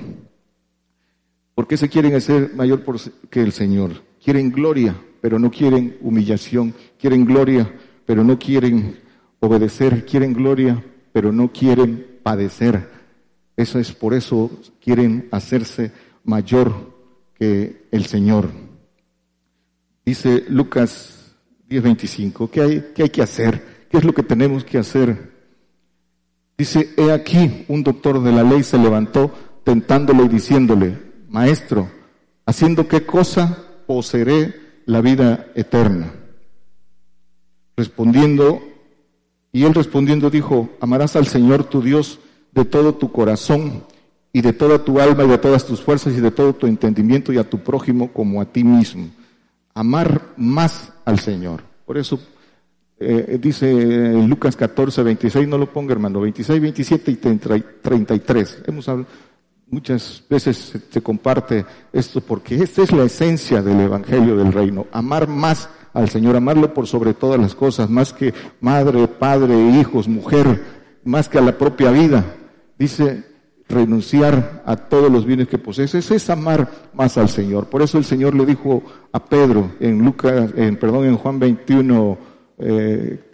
¿Por qué se quieren hacer mayor que el Señor? Quieren gloria, pero no quieren humillación. Quieren gloria, pero no quieren obedecer. Quieren gloria, pero no quieren padecer. Eso es por eso quieren hacerse mayor que el Señor. Dice Lucas 10.25. ¿Qué hay, ¿Qué hay que hacer? ¿Qué es lo que tenemos que hacer? Dice, he aquí, un doctor de la ley se levantó tentándole y diciéndole, maestro, ¿haciendo qué cosa poseeré la vida eterna? Respondiendo, y él respondiendo dijo, amarás al Señor tu Dios de todo tu corazón y de toda tu alma y de todas tus fuerzas y de todo tu entendimiento y a tu prójimo como a ti mismo. Amar más al Señor. Por eso eh, dice Lucas 14, 26, no lo ponga hermano, 26, 27 y 33. Hemos hablado, muchas veces se, comparte esto porque esta es la esencia del Evangelio del Reino, amar más al Señor, amarlo por sobre todas las cosas, más que madre, padre, hijos, mujer, más que a la propia vida. Dice, renunciar a todos los bienes que posees, es amar más al Señor. Por eso el Señor le dijo a Pedro en Lucas, en, perdón, en Juan 21,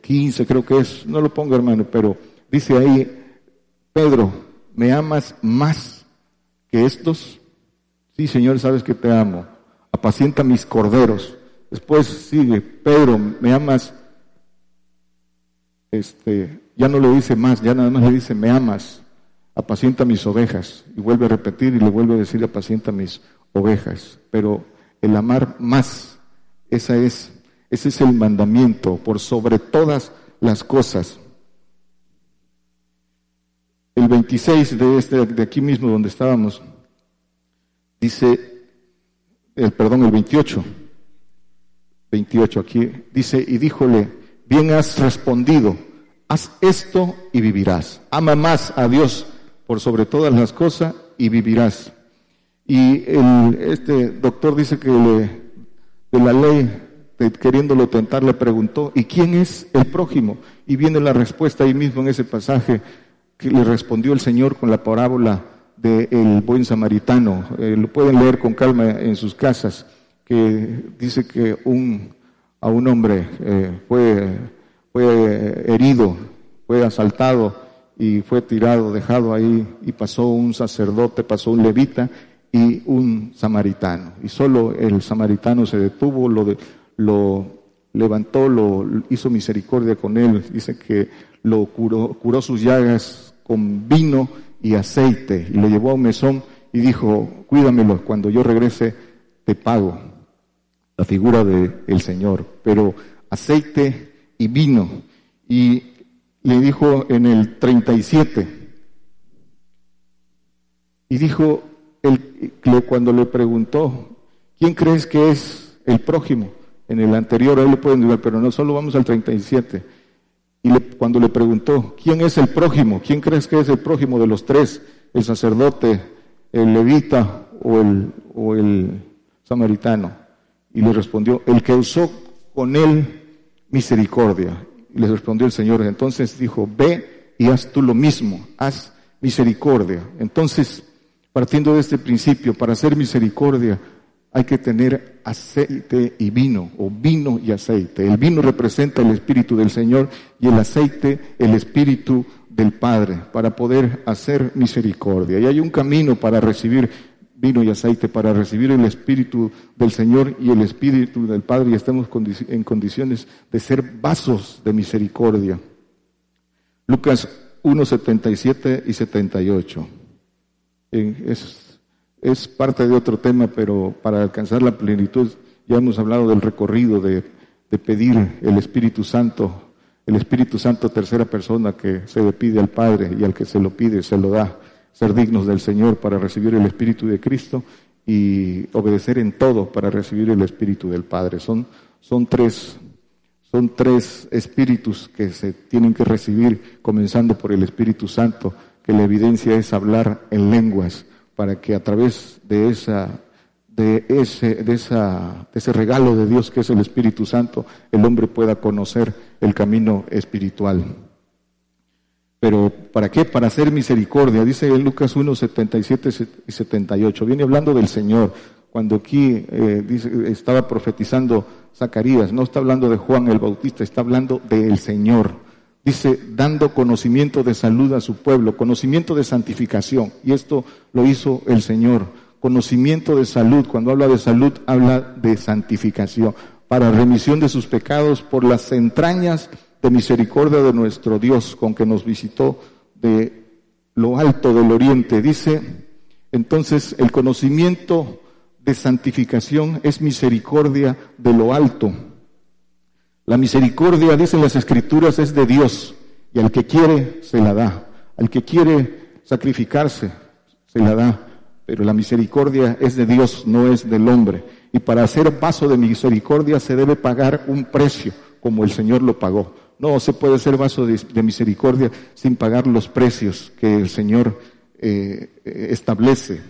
15 eh, creo que es, no lo pongo hermano, pero dice ahí, Pedro, ¿me amas más que estos? Sí, Señor, sabes que te amo. Apacienta mis corderos. Después sigue, Pedro, ¿me amas? Este, ya no le dice más, ya nada más le dice, ¿me amas? Apacienta mis ovejas. Y vuelve a repetir y le vuelve a decir, apacienta mis ovejas. Pero el amar más, esa es, ese es el mandamiento por sobre todas las cosas. el 26 de, este, de aquí mismo donde estábamos, dice, el, perdón, el 28, 28 aquí, dice, y díjole, bien has respondido, haz esto y vivirás. Ama más a Dios por sobre todas las cosas y vivirás. Y este doctor dice que le, de la ley, queriéndolo tentar, le preguntó, ¿y quién es el prójimo? Y viene la respuesta ahí mismo en ese pasaje que le respondió el Señor con la parábola del buen samaritano. Eh, lo pueden leer con calma en sus casas, que dice que un, a un hombre eh, fue, fue herido, fue asaltado y fue tirado, dejado ahí, y pasó un sacerdote, pasó un levita y un samaritano. Y solo el samaritano se detuvo, lo, lo levantó, lo hizo misericordia con él, dice que lo curó, curó sus llagas con vino y aceite, y lo llevó a un mesón y dijo, cuídamelo, cuando yo regrese te pago. La figura del Señor, pero aceite y vino. Y le dijo en el 37, y dijo, el, cuando le preguntó, ¿quién crees que es el prójimo? En el anterior, ahí le pueden decir, pero no solo vamos al 37. Y cuando le preguntó, ¿quién es el prójimo? ¿Quién crees que es el prójimo de los tres? ¿El sacerdote, el levita o el, o el samaritano? Y le respondió, el que usó con él misericordia. Y le respondió el Señor, entonces dijo, ve y haz tú lo mismo, haz misericordia. Entonces, partiendo de este principio, para hacer misericordia, hay que tener aceite y vino, o vino y aceite. El vino representa el Espíritu del Señor y el aceite el Espíritu del Padre, para poder hacer misericordia. Y hay un camino para recibir vino y aceite, para recibir el Espíritu del Señor y el Espíritu del Padre, y estamos en condiciones de ser vasos de misericordia. Lucas 1, 77 y 78. Es es parte de otro tema, pero para alcanzar la plenitud ya hemos hablado del recorrido de, pedir el Espíritu Santo, el Espíritu Santo tercera persona que se le pide al Padre y al que se lo pide se lo da, ser dignos del Señor para recibir el Espíritu de Cristo y obedecer en todo para recibir el Espíritu del Padre. Son, son tres, son tres espíritus que se tienen que recibir, comenzando por el Espíritu Santo, que la evidencia es hablar en lenguas para que a través de esa de ese, de, esa, de ese regalo de Dios que es el Espíritu Santo, el hombre pueda conocer el camino espiritual. Pero ¿para qué? Para hacer misericordia. Dice Lucas 1, 77 y 78. Viene hablando del Señor. Cuando aquí eh, dice, estaba profetizando Zacarías, no está hablando de Juan el Bautista, está hablando del Señor dice, dando conocimiento de salud a su pueblo, conocimiento de santificación. Y esto lo hizo el Señor. Conocimiento de salud, cuando habla de salud, habla de santificación, para remisión de sus pecados por las entrañas de misericordia de nuestro Dios, con que nos visitó de lo alto del oriente. Dice, entonces, el conocimiento de santificación es misericordia de lo alto la misericordia, dicen las escrituras, es de Dios y al que quiere se la da. Al que quiere sacrificarse se la da. Pero la misericordia es de Dios, no es del hombre. Y para hacer vaso de misericordia se debe pagar un precio, como el Señor lo pagó. No se puede ser vaso de, misericordia sin pagar los precios que el Señor eh, establece.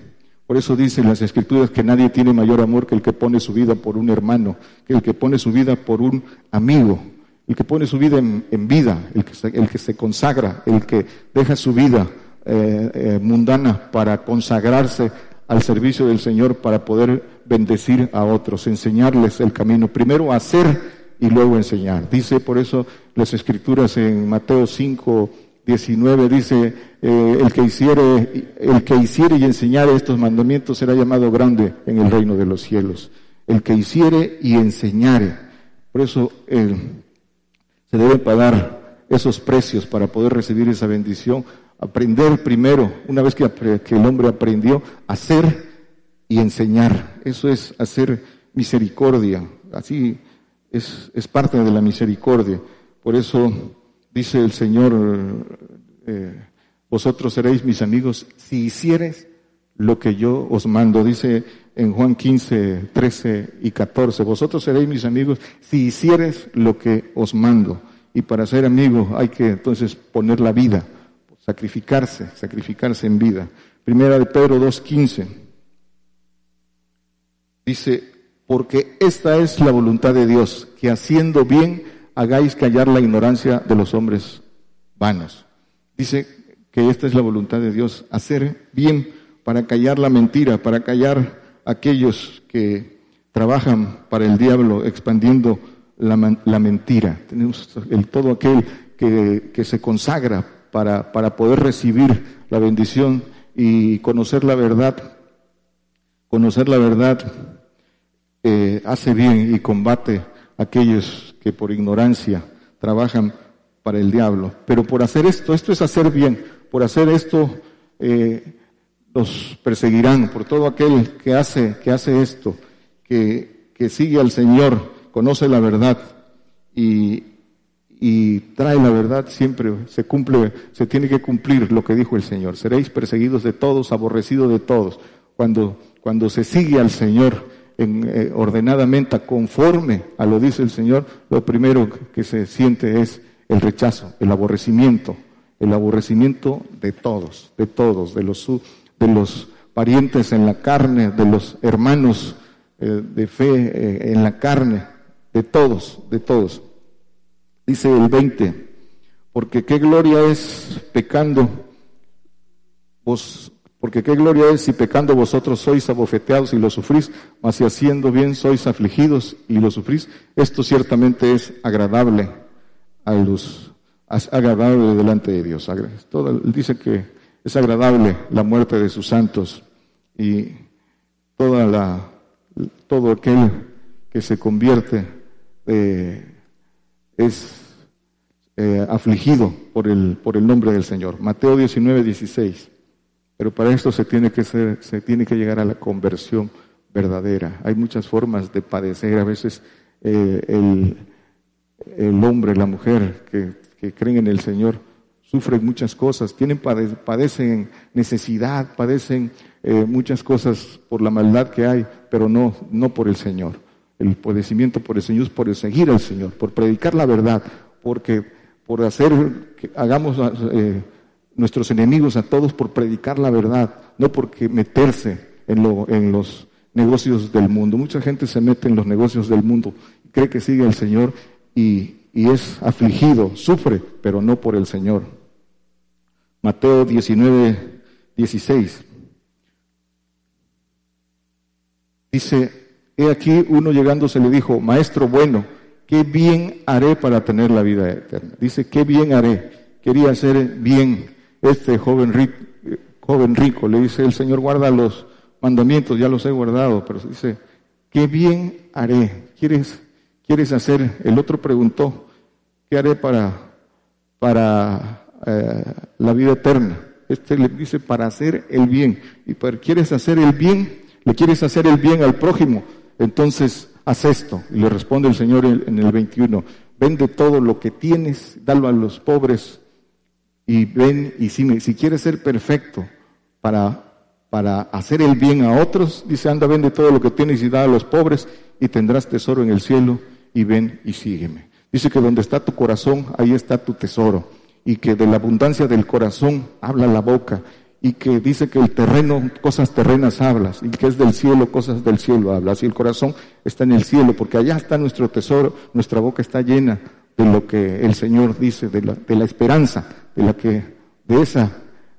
Por eso dicen las escrituras que nadie tiene mayor amor que el que pone su vida por un hermano, que el que pone su vida por un amigo, el que pone su vida en, vida, el que, se, consagra, el que deja su vida eh, eh, mundana para consagrarse al servicio del Señor para poder bendecir a otros, enseñarles el camino. Primero hacer y luego enseñar. Dice por eso las escrituras en Mateo 5, 19 dice, eh, el, que hiciere, el que hiciere y enseñare estos mandamientos será llamado grande en el reino de los cielos. El que hiciere y enseñare. Por eso eh, se deben pagar esos precios para poder recibir esa bendición. Aprender primero, una vez que, que el hombre aprendió, hacer y enseñar. Eso es hacer misericordia. Así es, es parte de la misericordia. Por eso dice el Señor, eh, vosotros seréis mis amigos si hicieres lo que yo os mando. Dice en Juan 15, 13 y 14, vosotros seréis mis amigos si hicieres lo que os mando. Y para ser amigo hay que entonces poner la vida, sacrificarse, sacrificarse en vida. Primera de Pedro 2.15 dice, porque esta es la voluntad de Dios, que haciendo bien hagáis callar la ignorancia de los hombres vanos. Dice que esta es la voluntad de Dios, hacer bien para callar la mentira, para callar aquellos que trabajan para el diablo expandiendo la, mentira. Tenemos el, todo aquel que, se consagra para, poder recibir la bendición y conocer la verdad. Conocer la verdad eh, hace bien y combate a aquellos que por ignorancia trabajan para el diablo. Pero por hacer esto, esto es hacer bien, por hacer esto eh, los perseguirán, por todo aquel que hace, que hace esto, que, que sigue al Señor conoce la verdad y, y trae la verdad, siempre se cumple, se tiene que cumplir lo que dijo el Señor. Seréis perseguidos de todos, aborrecidos de todos. Cuando, cuando se sigue al Señor en, eh, ordenadamente, conforme a lo dice el Señor, lo primero que se siente es el rechazo, el aborrecimiento, el aborrecimiento de todos, de todos, de los, de los parientes en la carne, de los hermanos eh, de fe eh, en la carne, de todos, de todos. Dice el 20, porque qué gloria es pecando vos, porque qué gloria es si pecando vosotros sois abofeteados y lo sufrís, mas si haciendo bien sois afligidos y lo sufrís, esto ciertamente es agradable a los, agradable delante de Dios. Todo, dice que es agradable la muerte de sus santos y toda la, todo aquel que se convierte es eh, afligido por el, por el nombre del Señor. Mateo 19, 16. Pero para esto se tiene que ser, se tiene que llegar a la conversión verdadera. Hay muchas formas de padecer. A veces eh, el, hombre, la mujer que, creen en el Señor sufren muchas cosas, tienen padecen necesidad, padecen muchas cosas por la maldad que hay, pero no, no por el Señor el padecimiento por el Señor, por seguir al Señor, por predicar la verdad, porque por hacer que hagamos eh, nuestros enemigos a todos por predicar la verdad, no porque meterse en, lo, en los negocios del mundo. Mucha gente se mete en los negocios del mundo, cree que sigue al Señor y, y es afligido, sufre, pero no por el Señor. Mateo 19, 16. Dice, He aquí uno llegando se le dijo, Maestro bueno, ¿qué bien haré para tener la vida eterna? Dice, ¿qué bien haré? Quería hacer bien este joven rico, joven rico. Le dice, el Señor guarda los mandamientos, ya los he guardado, pero dice, ¿qué bien haré? ¿Quieres, quieres hacer? El otro preguntó, ¿qué haré para, para eh, la vida eterna? Este le dice, para hacer el bien. Y para, ¿quieres hacer el bien? ¿Le quieres hacer el bien al prójimo? entonces haz esto. Y le responde el Señor en el 21, vende todo lo que tienes, dalo a los pobres y ven y si, si quieres ser perfecto para, para hacer el bien a otros, dice, anda, vende todo lo que tienes y da a los pobres y tendrás tesoro en el cielo y ven y sígueme. Dice que donde está tu corazón, ahí está tu tesoro. Y que de la abundancia del corazón habla la boca. Y que dice que el terreno, cosas terrenas hablas, y que es del cielo, cosas del cielo hablas, y el corazón está en el cielo, porque allá está nuestro tesoro, nuestra boca está llena de lo que el Señor dice, de la, de la esperanza, de la que, de esa,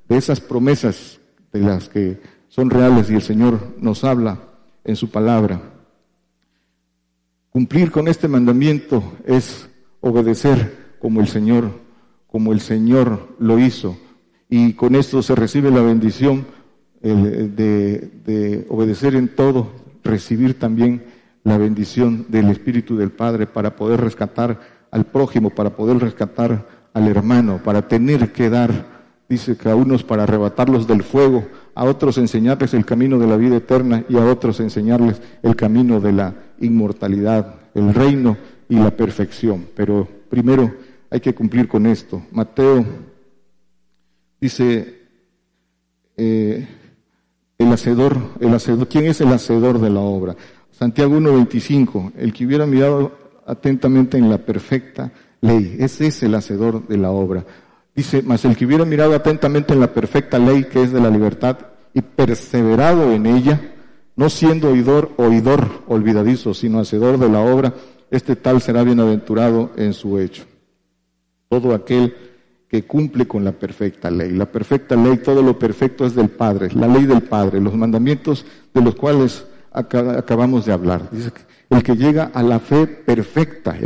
de esas promesas de las que son reales y el Señor nos habla en su palabra. Cumplir con este mandamiento es obedecer como el Señor, como el Señor lo hizo y con esto se recibe la bendición de, obedecer en todo, recibir también la bendición del Espíritu del Padre para poder rescatar al prójimo, para poder rescatar al hermano, para tener que dar, dice que a unos para arrebatarlos del fuego, a otros enseñarles el camino de la vida eterna y a otros enseñarles el camino de la inmortalidad, el reino y la perfección. Pero primero hay que cumplir con esto. Mateo Dice, eh, el hacedor, el hacedor, ¿quién es el hacedor de la obra? Santiago 1.25, el que hubiera mirado atentamente en la perfecta ley, ese es el hacedor de la obra. Dice, mas el que hubiera mirado atentamente en la perfecta ley que es de la libertad y perseverado en ella, no siendo oidor, oidor olvidadizo, sino hacedor de la obra, este tal será bienaventurado en su hecho. Todo aquel que cumple con la perfecta ley. La perfecta ley, todo lo perfecto es del Padre, la ley del Padre, los mandamientos de los cuales acabamos de hablar. Dice que el que llega a la fe perfecta,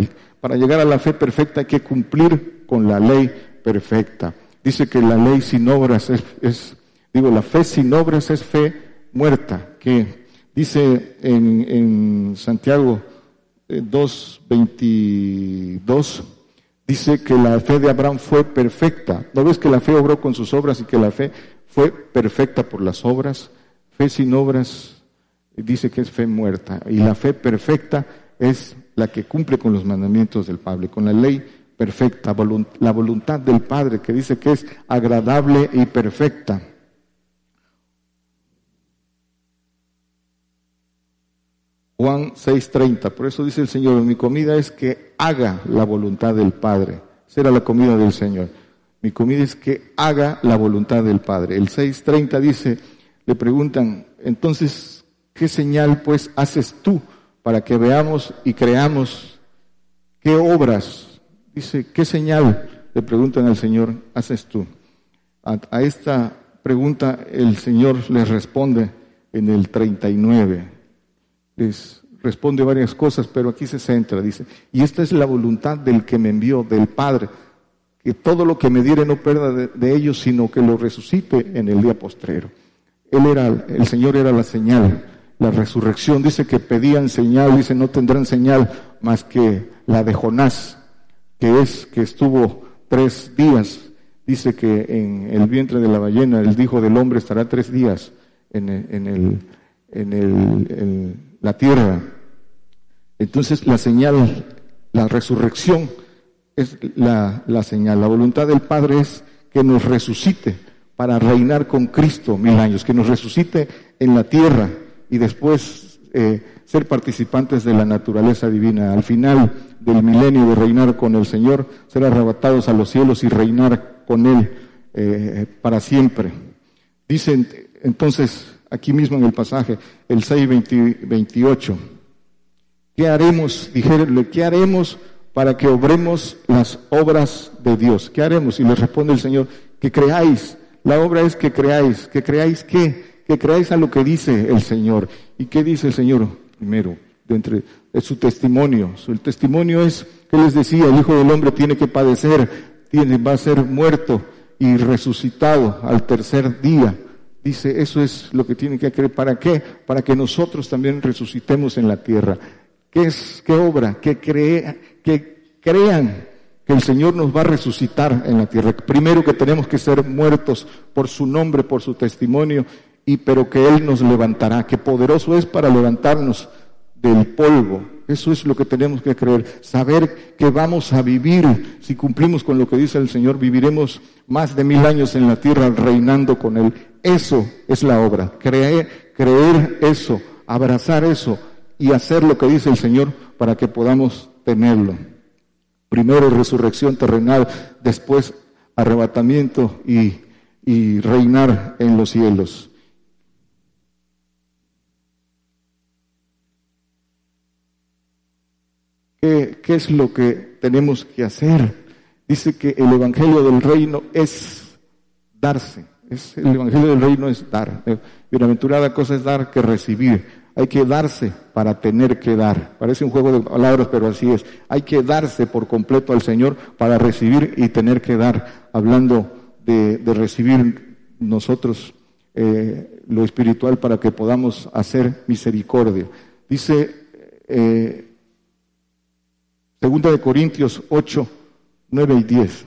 para llegar a la fe perfecta hay que cumplir con la ley perfecta. Dice que la ley sin obras es, digo, la fe sin obras es fe muerta, que dice en, en Santiago 2.22, eh, dice que la fe de Abraham fue perfecta. ¿No ves que la fe obró con sus obras y que la fe fue perfecta por las obras? Fe sin obras dice que es fe muerta. Y la fe perfecta es la que cumple con los mandamientos del Padre, con la ley perfecta, la voluntad del Padre que dice que es agradable y perfecta. Juan 6:30, por eso dice el Señor, mi comida es que haga la voluntad del Padre. Será la comida del Señor. Mi comida es que haga la voluntad del Padre. El 6:30 dice, le preguntan, entonces, ¿qué señal pues haces tú para que veamos y creamos qué obras? Dice, ¿qué señal? Le preguntan al Señor, haces tú. A, esta pregunta el Señor les responde en el 39 les responde varias cosas, pero aquí se centra, dice, y esta es la voluntad del que me envió, del Padre, que todo lo que me diere no pierda de, ellos, sino que lo resucite en el día postrero. Él era, el Señor era la señal, la resurrección, dice que pedían señal, dice no tendrán señal más que la de Jonás, que es que estuvo tres días, dice que en el vientre de la ballena el Hijo del Hombre estará tres días en en el, en el la tierra. Entonces la señal, la resurrección es la, señal. La voluntad del Padre es que nos resucite para reinar con Cristo mil años, que nos resucite en la tierra y después eh, ser participantes de la naturaleza divina. Al final del milenio de reinar con el Señor, ser arrebatados a los cielos y reinar con Él eh, para siempre. Dicen entonces aquí mismo en el pasaje, el 6, 28. ¿Qué haremos? Dijeron, ¿qué haremos para que obremos las obras de Dios? ¿Qué haremos? Y les responde el Señor, que creáis. La obra es que creáis. ¿Que creáis qué? Que creáis a lo que dice el Señor. ¿Y qué dice el Señor? Primero, de entre es su testimonio. El testimonio es que les decía, el Hijo del Hombre tiene que padecer, tiene, va a ser muerto y resucitado al tercer día. Dice, eso es lo que tienen que creer. ¿Para qué? Para que nosotros también resucitemos en la tierra. ¿Qué es, qué obra? Que, que crean que el Señor nos va a resucitar en la tierra. Primero que tenemos que ser muertos por su nombre, por su testimonio, y pero que Él nos levantará, que poderoso es para levantarnos del polvo. Eso es lo que tenemos que creer, saber que vamos a vivir, si cumplimos con lo que dice el Señor, viviremos más de mil años en la tierra reinando con Él. Eso es la obra, creer, creer eso, abrazar eso y hacer lo que dice el Señor para que podamos tenerlo. Primero resurrección terrenal, después arrebatamiento y, y reinar en los cielos. ¿Qué, ¿Qué, es lo que tenemos que hacer? Dice que el Evangelio del Reino es darse el Evangelio del Reino es dar. Bienaventurada cosa es dar que recibir. Hay que darse para tener que dar. Parece un juego de palabras, pero así es. Hay que darse por completo al Señor para recibir y tener que dar. Hablando de, recibir nosotros eh, lo espiritual para que podamos hacer misericordia. Dice eh, Segunda de Corintios 8, 9 y 10.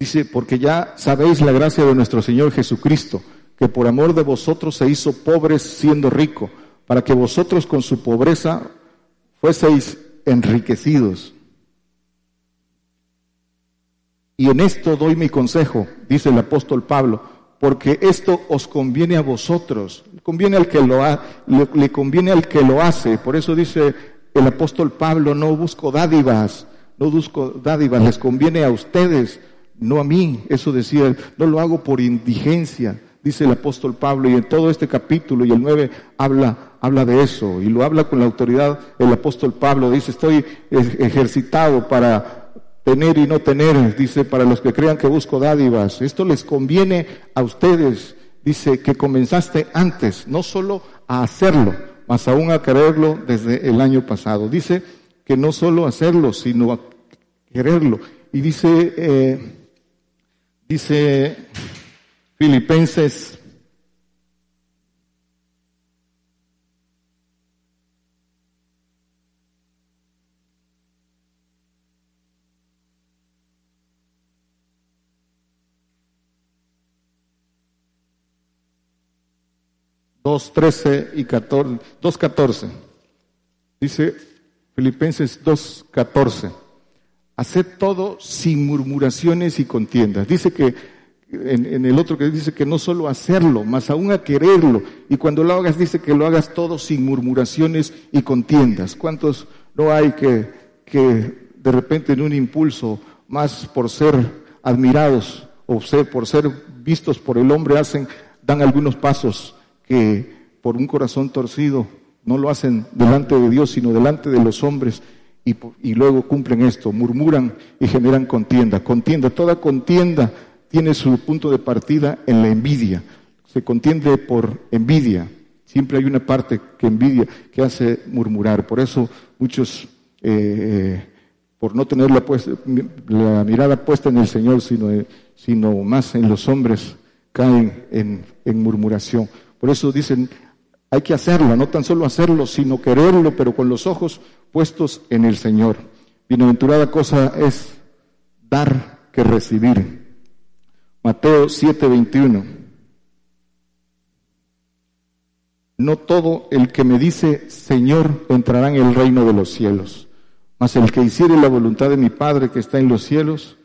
Dice, porque ya sabéis la gracia de nuestro Señor Jesucristo, que por amor de vosotros se hizo pobre siendo rico, para que vosotros con su pobreza fueseis enriquecidos. Y en esto doy mi consejo, dice el apóstol Pablo, porque esto os conviene a vosotros, conviene al que lo le, conviene al que lo hace. Por eso dice el apóstol Pablo, no busco dádivas, no busco dádivas, les conviene a ustedes, no a mí. Eso decía, no lo hago por indigencia, dice el apóstol Pablo, y en todo este capítulo y el 9 habla, habla de eso, y lo habla con la autoridad el apóstol Pablo, dice, estoy ejercitado para tener y no tener, dice, para los que crean que busco dádivas. Esto les conviene a ustedes, dice, que comenzaste antes, no solo a hacerlo, más aún a quererlo desde el año pasado. Dice que no solo hacerlo, sino a quererlo. Y dice, eh, dice Filipenses 2.13 y 14, 2.14. Dice Filipenses 2.14. Haced todo sin murmuraciones y contiendas. Dice que en, el otro que dice que no solo hacerlo, más aún a quererlo. Y cuando lo hagas, dice que lo hagas todo sin murmuraciones y contiendas. ¿Cuántos no hay que, que de repente en un impulso, más por ser admirados o ser, por ser vistos por el hombre, hacen, dan algunos pasos que por un corazón torcido no lo hacen delante de Dios, sino delante de los hombres, y, luego cumplen esto, murmuran y generan contienda. Contienda, toda contienda tiene su punto de partida en la envidia. Se contiende por envidia. Siempre hay una parte que envidia, que hace murmurar. Por eso muchos, eh, por no tener la, la, mirada puesta en el Señor, sino, sino más en los hombres, caen en, en murmuración. Por eso dicen, hay que hacerlo, no tan solo hacerlo, sino quererlo, pero con los ojos puestos en el Señor. Bienaventurada cosa es dar que recibir. Mateo 7:21. No todo el que me dice Señor entrará en el reino de los cielos, mas el que hiciere la voluntad de mi Padre que está en los cielos,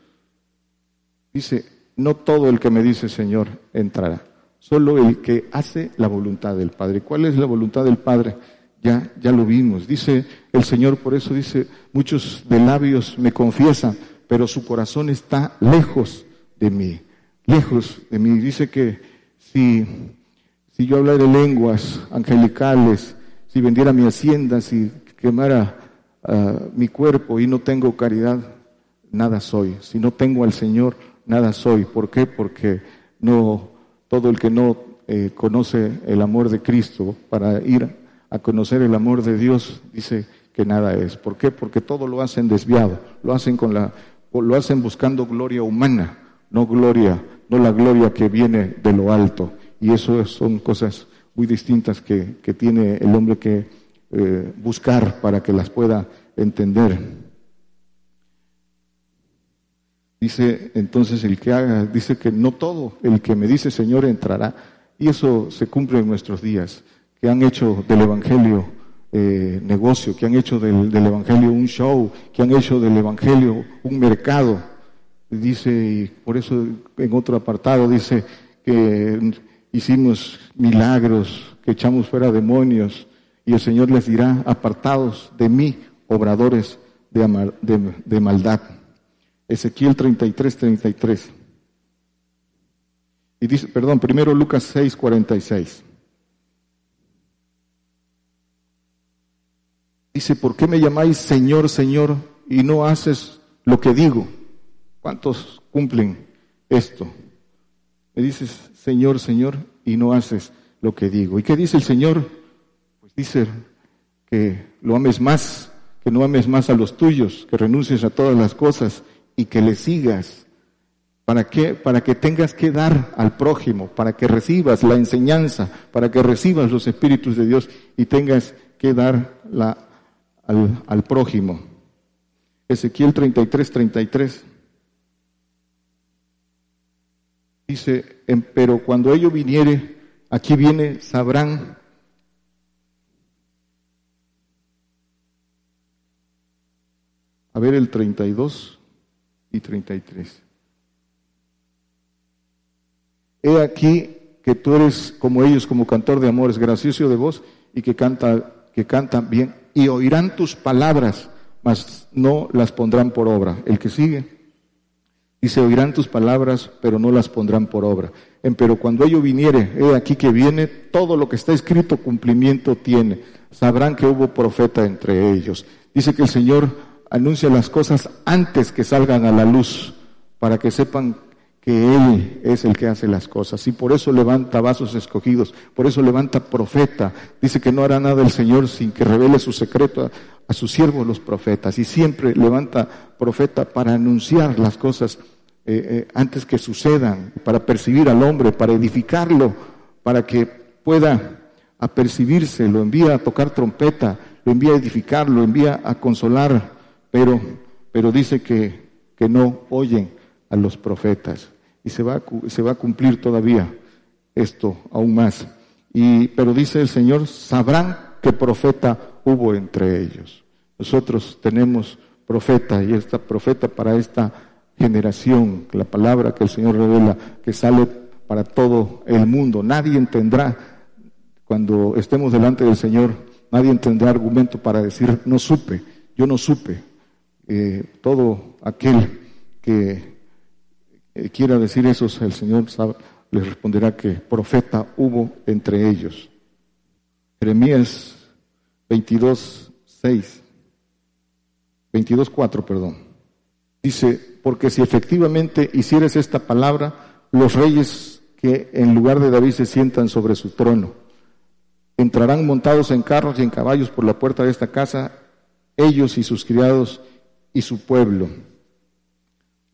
dice, no todo el que me dice Señor entrará solo el que hace la voluntad del Padre. ¿Cuál es la voluntad del Padre? Ya, ya lo vimos. Dice el Señor, por eso dice, muchos de labios me confiesan, pero su corazón está lejos de mí, lejos de mí. Dice que si, si yo hablara lenguas angelicales, si vendiera mi hacienda, si quemara ah, mi cuerpo y no tengo caridad, nada soy. Si no tengo al Señor, nada soy. ¿Por qué? Porque no todo el que no eh, conoce el amor de Cristo para ir a conocer el amor de Dios dice que nada es. ¿Por qué? Porque todo lo hacen desviado, lo hacen con la, lo hacen buscando gloria humana, no gloria, no la gloria que viene de lo alto. Y eso son cosas muy distintas que, tiene el hombre que eh, buscar para que las pueda entender. Dice entonces el que haga, dice que no todo, el que me dice Señor entrará. Y eso se cumple en nuestros días, que han hecho del Evangelio eh, negocio, que han hecho del, Evangelio un show, que han hecho del Evangelio un mercado. Dice, y por eso en otro apartado dice que hicimos milagros, que echamos fuera demonios, y el Señor les dirá, apartados de mí, obradores de, de maldad. Ezequiel 33, 33. Y dice, perdón, primero Lucas 6, 46. Dice, ¿por qué me llamáis Señor, Señor y no haces lo que digo? ¿Cuántos cumplen esto? Me dices, Señor, Señor, y no haces lo que digo. ¿Y qué dice el Señor? Pues dice que lo ames más, que no ames más a los tuyos, que renuncies a todas las cosas y que le sigas. ¿Para qué? Para que tengas que dar al prójimo, para que recibas la enseñanza, para que recibas los espíritus de Dios y tengas que dar la, al, al prójimo. Ezequiel 33, 33. Dice, pero cuando ello viniere, aquí viene, sabrán A ver el 32 y 33. he aquí que tú eres como ellos, como cantor de amores, gracioso de voz y que canta, que canta bien, y oirán tus palabras, mas no las pondrán por obra. El que sigue, dice, oirán tus palabras, pero no las pondrán por obra. pero cuando ello viniere, he aquí que viene, todo lo que está escrito cumplimiento tiene. Sabrán que hubo profeta entre ellos. Dice que el Señor anuncia las cosas antes que salgan a la luz, para que sepan que Él es el que hace las cosas. Y por eso levanta vasos escogidos, por eso levanta profeta. Dice que no hará nada el Señor sin que revele su secreto a, sus siervos los profetas. Y siempre levanta profeta para anunciar las cosas eh, eh, antes que sucedan, para percibir al hombre, para edificarlo, para que pueda apercibirse, lo envía a tocar trompeta, lo envía a edificar, lo envía a consolar, pero, pero dice que, que no oyen a los profetas. Y se va, a, se va a cumplir todavía esto aún más. Y, pero dice el Señor, sabrán que profeta hubo entre ellos. Nosotros tenemos profeta y esta profeta para esta generación, la palabra que el Señor revela, que sale para todo el mundo. Nadie entenderá, cuando estemos delante del Señor, nadie tendrá argumento para decir, no supe, yo no supe. Eh, todo aquel que eh, quiera decir eso, el Señor les responderá que profeta hubo entre ellos. Jeremías 22, 6, 22, 4, perdón. Dice, porque si efectivamente hicieres esta palabra, los reyes que en lugar de David se sientan sobre su trono, entrarán montados en carros y en caballos por la puerta de esta casa, ellos y sus criados y su pueblo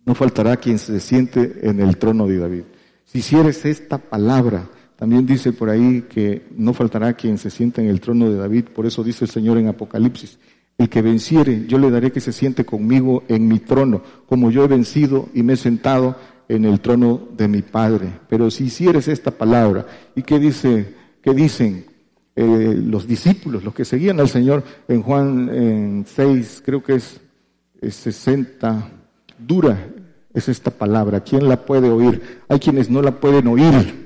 no faltará quien se siente en el trono de David. Si hicieres esta palabra, también dice por ahí que no faltará quien se siente en el trono de David, por eso dice el Señor en Apocalipsis, el que venciere, yo le daré que se siente conmigo en mi trono, como yo he vencido y me he sentado en el trono de mi Padre. Pero si hicieres esta palabra, ¿y qué dice, qué dicen eh, los discípulos, los que seguían al Señor en Juan en 6, creo que es 60, dura es esta palabra. ¿Quién la puede oír? Hay quienes no la pueden oír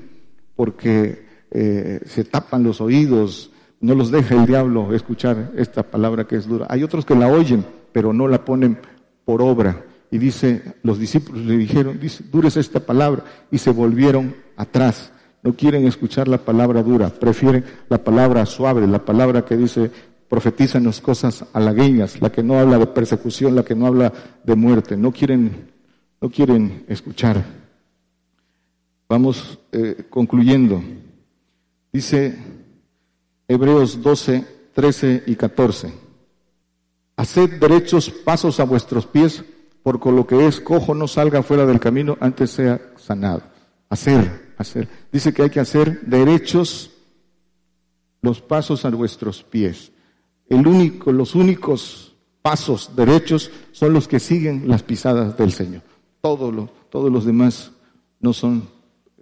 porque eh, se tapan los oídos, no los deja el diablo escuchar esta palabra que es dura. Hay otros que la oyen, pero no la ponen por obra. Y dice, los discípulos le dijeron, dice, dura es esta palabra, y se volvieron atrás. No quieren escuchar la palabra dura, prefieren la palabra suave, la palabra que dice, profetizan cosas halagueñas, la que no habla de persecución, la que no habla de muerte. No quieren no quieren escuchar. Vamos eh, concluyendo. Dice Hebreos 12, 13 y 14. Haced derechos pasos a vuestros pies, porque lo que es cojo no salga fuera del camino antes sea sanado. Hacer, hacer. Dice que hay que hacer derechos los pasos a vuestros pies. El único, los únicos pasos derechos son los que siguen las pisadas del Señor todos los demás no son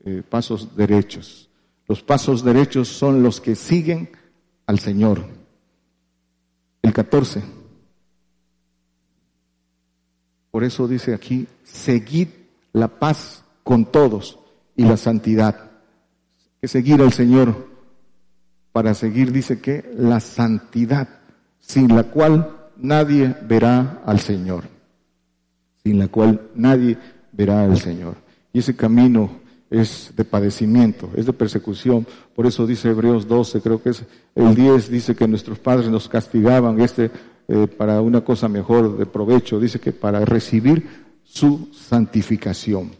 eh, pasos derechos. Los pasos derechos son los que siguen al Señor. El 14. Por eso dice aquí, seguid la paz con todos y la santidad. Que seguir al Señor para seguir, dice que la santidad, sin la cual nadie verá al Señor sin la cual nadie verá al Señor. Y ese camino es de padecimiento, es de persecución. Por eso dice Hebreos 12, creo que es el 10, dice que nuestros padres nos castigaban este eh, para una cosa mejor de provecho, dice que para recibir su santificación.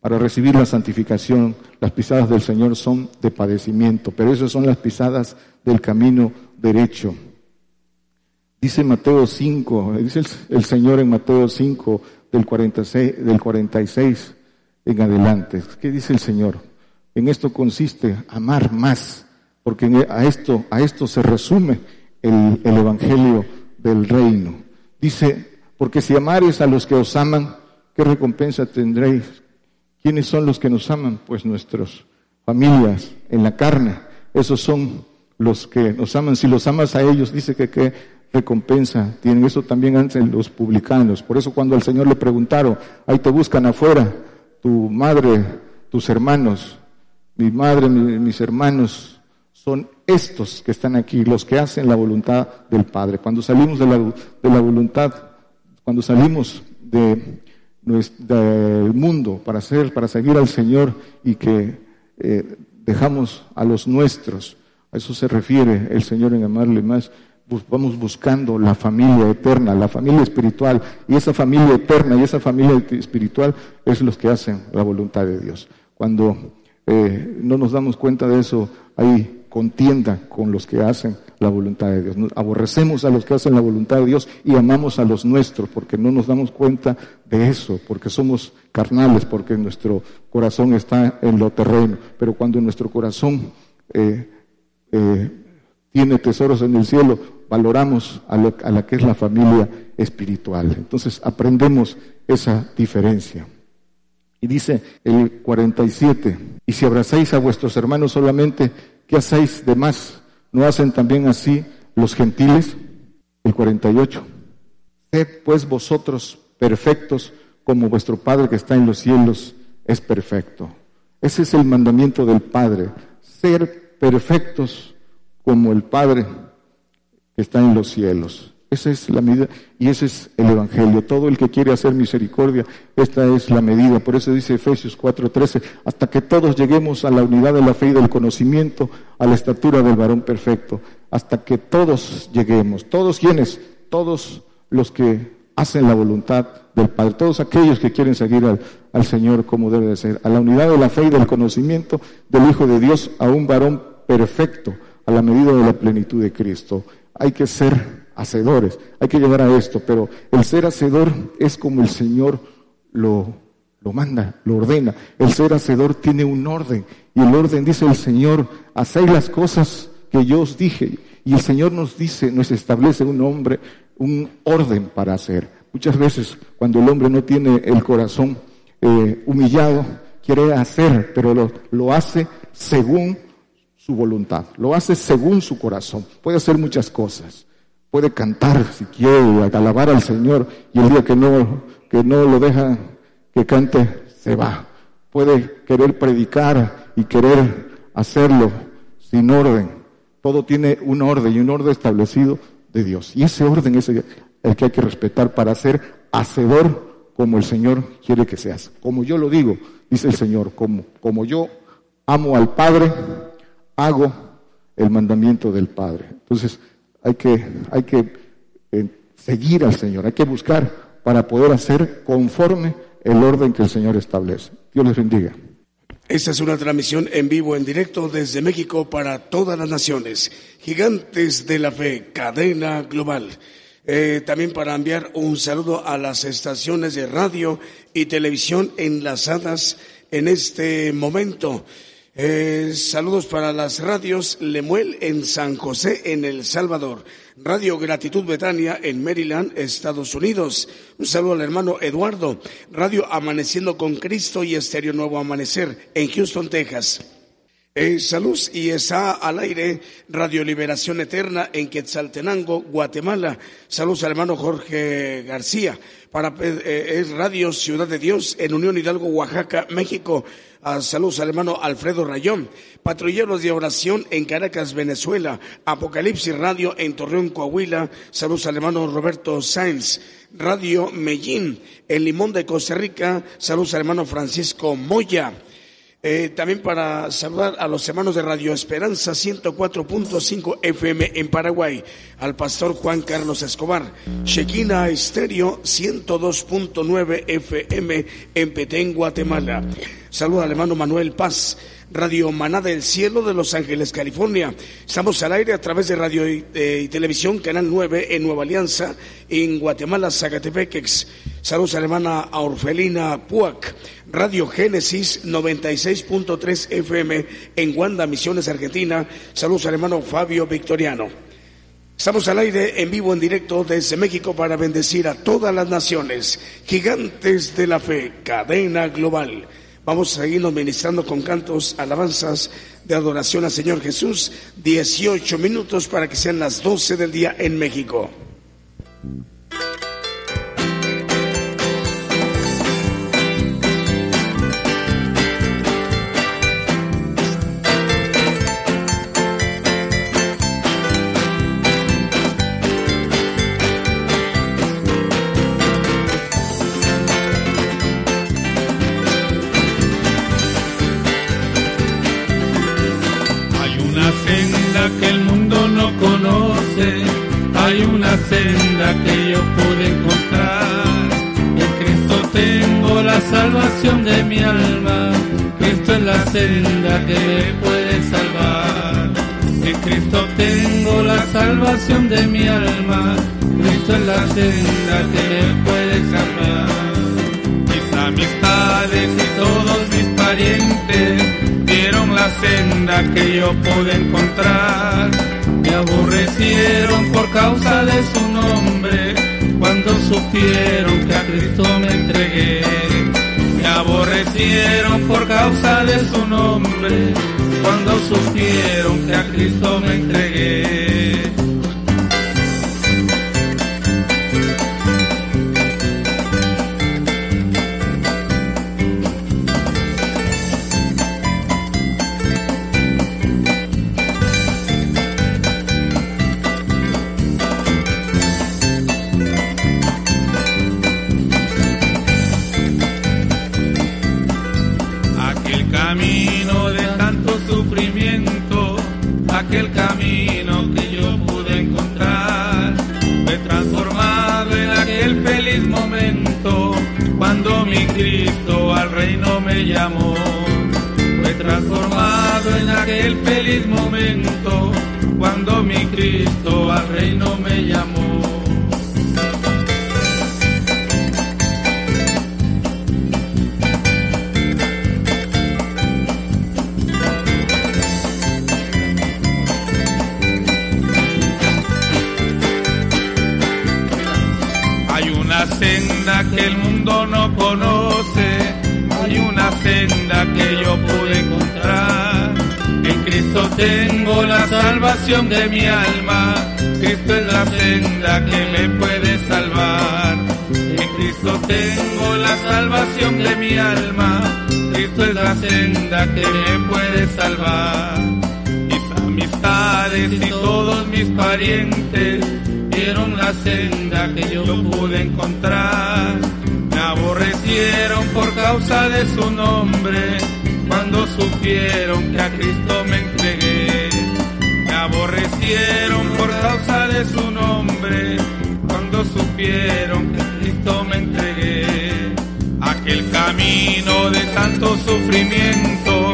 Para recibir la santificación, las pisadas del Señor son de padecimiento, pero esas son las pisadas del camino derecho. Dice Mateo 5, dice el, Señor en Mateo 5, del 46, del 46 en adelante. ¿Qué dice el Señor? En esto consiste amar más, porque a esto, a esto se resume el, el Evangelio del reino. Dice, porque si amares a los que os aman, ¿qué recompensa tendréis? ¿Quiénes son los que nos aman? Pues nuestras familias en la carne. Esos son los que nos aman. Si los amas a ellos, dice que, que recompensa tienen. Eso también hacen los publicanos. Por eso cuando al Señor le preguntaron, ahí te buscan afuera, tu madre, tus hermanos, mi madre, mis hermanos, son estos que están aquí, los que hacen la voluntad del Padre. Cuando salimos de la, de la voluntad, cuando salimos de, del mundo para hacer, para seguir al Señor y que eh, dejamos a los nuestros, a eso se refiere el Señor en amarle más, vamos buscando la familia eterna, la familia espiritual, y esa familia eterna y esa familia espiritual es los que hacen la voluntad de Dios. Cuando eh, no nos damos cuenta de eso, hay contienda con los que hacen la voluntad de Dios. aborrecemos a los que hacen la voluntad de Dios y amamos a los nuestros porque no nos damos cuenta de eso, porque somos carnales, porque nuestro corazón está en lo terreno. Pero cuando nuestro corazón eh, eh, tiene tesoros en el cielo, valoramos a, a la que es la familia espiritual. Entonces aprendemos esa diferencia. Y dice el 47, y si abrazáis a vuestros hermanos solamente, ¿qué hacéis de más? ¿No hacen también así los gentiles? El 48, sed pues vosotros perfectos como vuestro Padre que está en los cielos es perfecto. Ese es el mandamiento del Padre, ser perfectos como el Padre que está en los cielos. Esa es la medida y ese es el Evangelio. Todo el que quiere hacer misericordia, esta es la medida. Por eso dice Efesios 4:13, hasta que todos lleguemos a la unidad de la fe y del conocimiento, a la estatura del varón perfecto. Hasta que todos lleguemos. ¿Todos quienes? Todos los que hacen la voluntad del Padre. Todos aquellos que quieren seguir al, al Señor como debe de ser. A la unidad de la fe y del conocimiento del Hijo de Dios, a un varón perfecto, a la medida de la plenitud de Cristo. Hay que ser hacedores. Hay que llegar a esto, pero el ser hacedor es como el Señor lo, lo manda, lo ordena. El ser hacedor tiene un orden y el orden dice el Señor, hacéis las cosas que yo os dije. Y el Señor nos dice, nos establece un hombre, un orden para hacer. Muchas veces cuando el hombre no tiene el corazón eh, humillado, quiere hacer, pero lo, lo hace según su voluntad, lo hace según su corazón. Puede hacer muchas cosas, puede cantar si quiere, alabar al Señor y el día que no, que no lo deja que cante, se va. Puede querer predicar y querer hacerlo sin orden. Todo tiene un orden y un orden establecido de Dios. Y ese orden es el que hay que respetar para ser hacedor como el Señor quiere que seas. Como yo lo digo, dice el Señor, como, como yo amo al Padre, hago el mandamiento del Padre. Entonces, hay que, hay que eh, seguir al Señor, hay que buscar para poder hacer conforme el orden que el Señor establece. Dios les bendiga. Esta es una transmisión en vivo, en directo desde México para todas las naciones. Gigantes de la Fe, cadena global. Eh, también para enviar un saludo a las estaciones de radio y televisión enlazadas en este momento. Eh, saludos para las radios Lemuel en San José, en El Salvador. Radio Gratitud Betania en Maryland, Estados Unidos. Un saludo al hermano Eduardo. Radio Amaneciendo con Cristo y Estéreo Nuevo Amanecer en Houston, Texas. Eh, salud y está al aire Radio Liberación Eterna en Quetzaltenango, Guatemala. Saludos al hermano Jorge García. Para eh, es Radio Ciudad de Dios en Unión Hidalgo, Oaxaca, México. Saludos al hermano Alfredo Rayón. Patrulleros de oración en Caracas, Venezuela. Apocalipsis Radio en Torreón, Coahuila. Saludos al hermano Roberto Sáenz. Radio Mellín en Limón de Costa Rica. Saludos al hermano Francisco Moya. Eh, también para saludar a los hermanos de Radio Esperanza 104.5 FM en Paraguay, al pastor Juan Carlos Escobar, Shequina Estéreo 102.9 FM en Petén, Guatemala. Saluda al hermano Manuel Paz. Radio Maná del Cielo de Los Ángeles, California. Estamos al aire a través de radio y, eh, televisión, Canal 9 en Nueva Alianza, en Guatemala, Zacatepequex. Saludos a la hermana Orfelina Puac. Radio Génesis 96.3 FM en Guanda, Misiones, Argentina. Saludos al hermano Fabio Victoriano. Estamos al aire en vivo, en directo desde México para bendecir a todas las naciones. Gigantes de la fe, cadena global. Vamos a seguirnos ministrando con cantos, alabanzas de adoración al Señor Jesús. 18 minutos para que sean las 12 del día en México. Mi alma. Cristo es la senda que me puede salvar. En Cristo tengo la salvación de mi alma. Cristo es la senda que me puede salvar. Mis amistades y todos mis parientes vieron la senda que yo pude encontrar. Me aborrecieron por causa de su nombre cuando supieron que a Cristo me entregué. Aborrecieron por causa de su nombre cuando supieron que a Cristo me entregué. Cuando supieron que a Cristo me entregué. Me aborrecieron por causa de su nombre, cuando supieron que a Cristo me entregué. Aquel camino de tanto sufrimiento,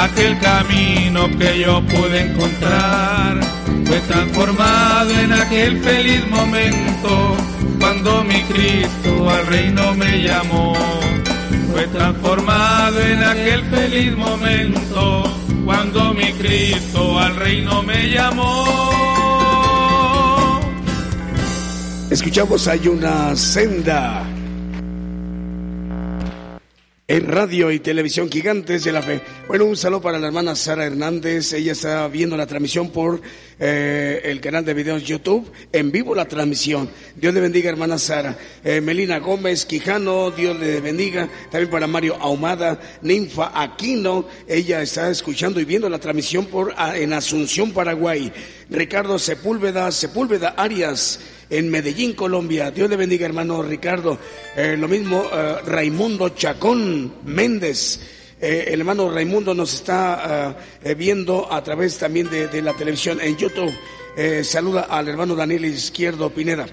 aquel camino que yo pude encontrar fue transformado en aquel feliz momento cuando mi Cristo al reino me llamó. Fue transformado en aquel feliz momento cuando mi Cristo al reino me llamó. Escuchamos hay una senda en radio y televisión Gigantes de la Fe. Bueno, un saludo para la hermana Sara Hernández. Ella está viendo la transmisión por eh, el canal de videos YouTube. En vivo la transmisión. Dios le bendiga, hermana Sara. Eh, Melina Gómez Quijano, Dios le bendiga. También para Mario Ahumada, Ninfa Aquino. Ella está escuchando y viendo la transmisión por ah, en Asunción, Paraguay. Ricardo Sepúlveda, Sepúlveda Arias en Medellín, Colombia. Dios le bendiga, hermano Ricardo. Eh, lo mismo, eh, Raimundo Chacón Méndez. Eh, el hermano Raimundo nos está viendo a través también de, la televisión en YouTube. saluda al hermano Daniel Izquierdo Pineda.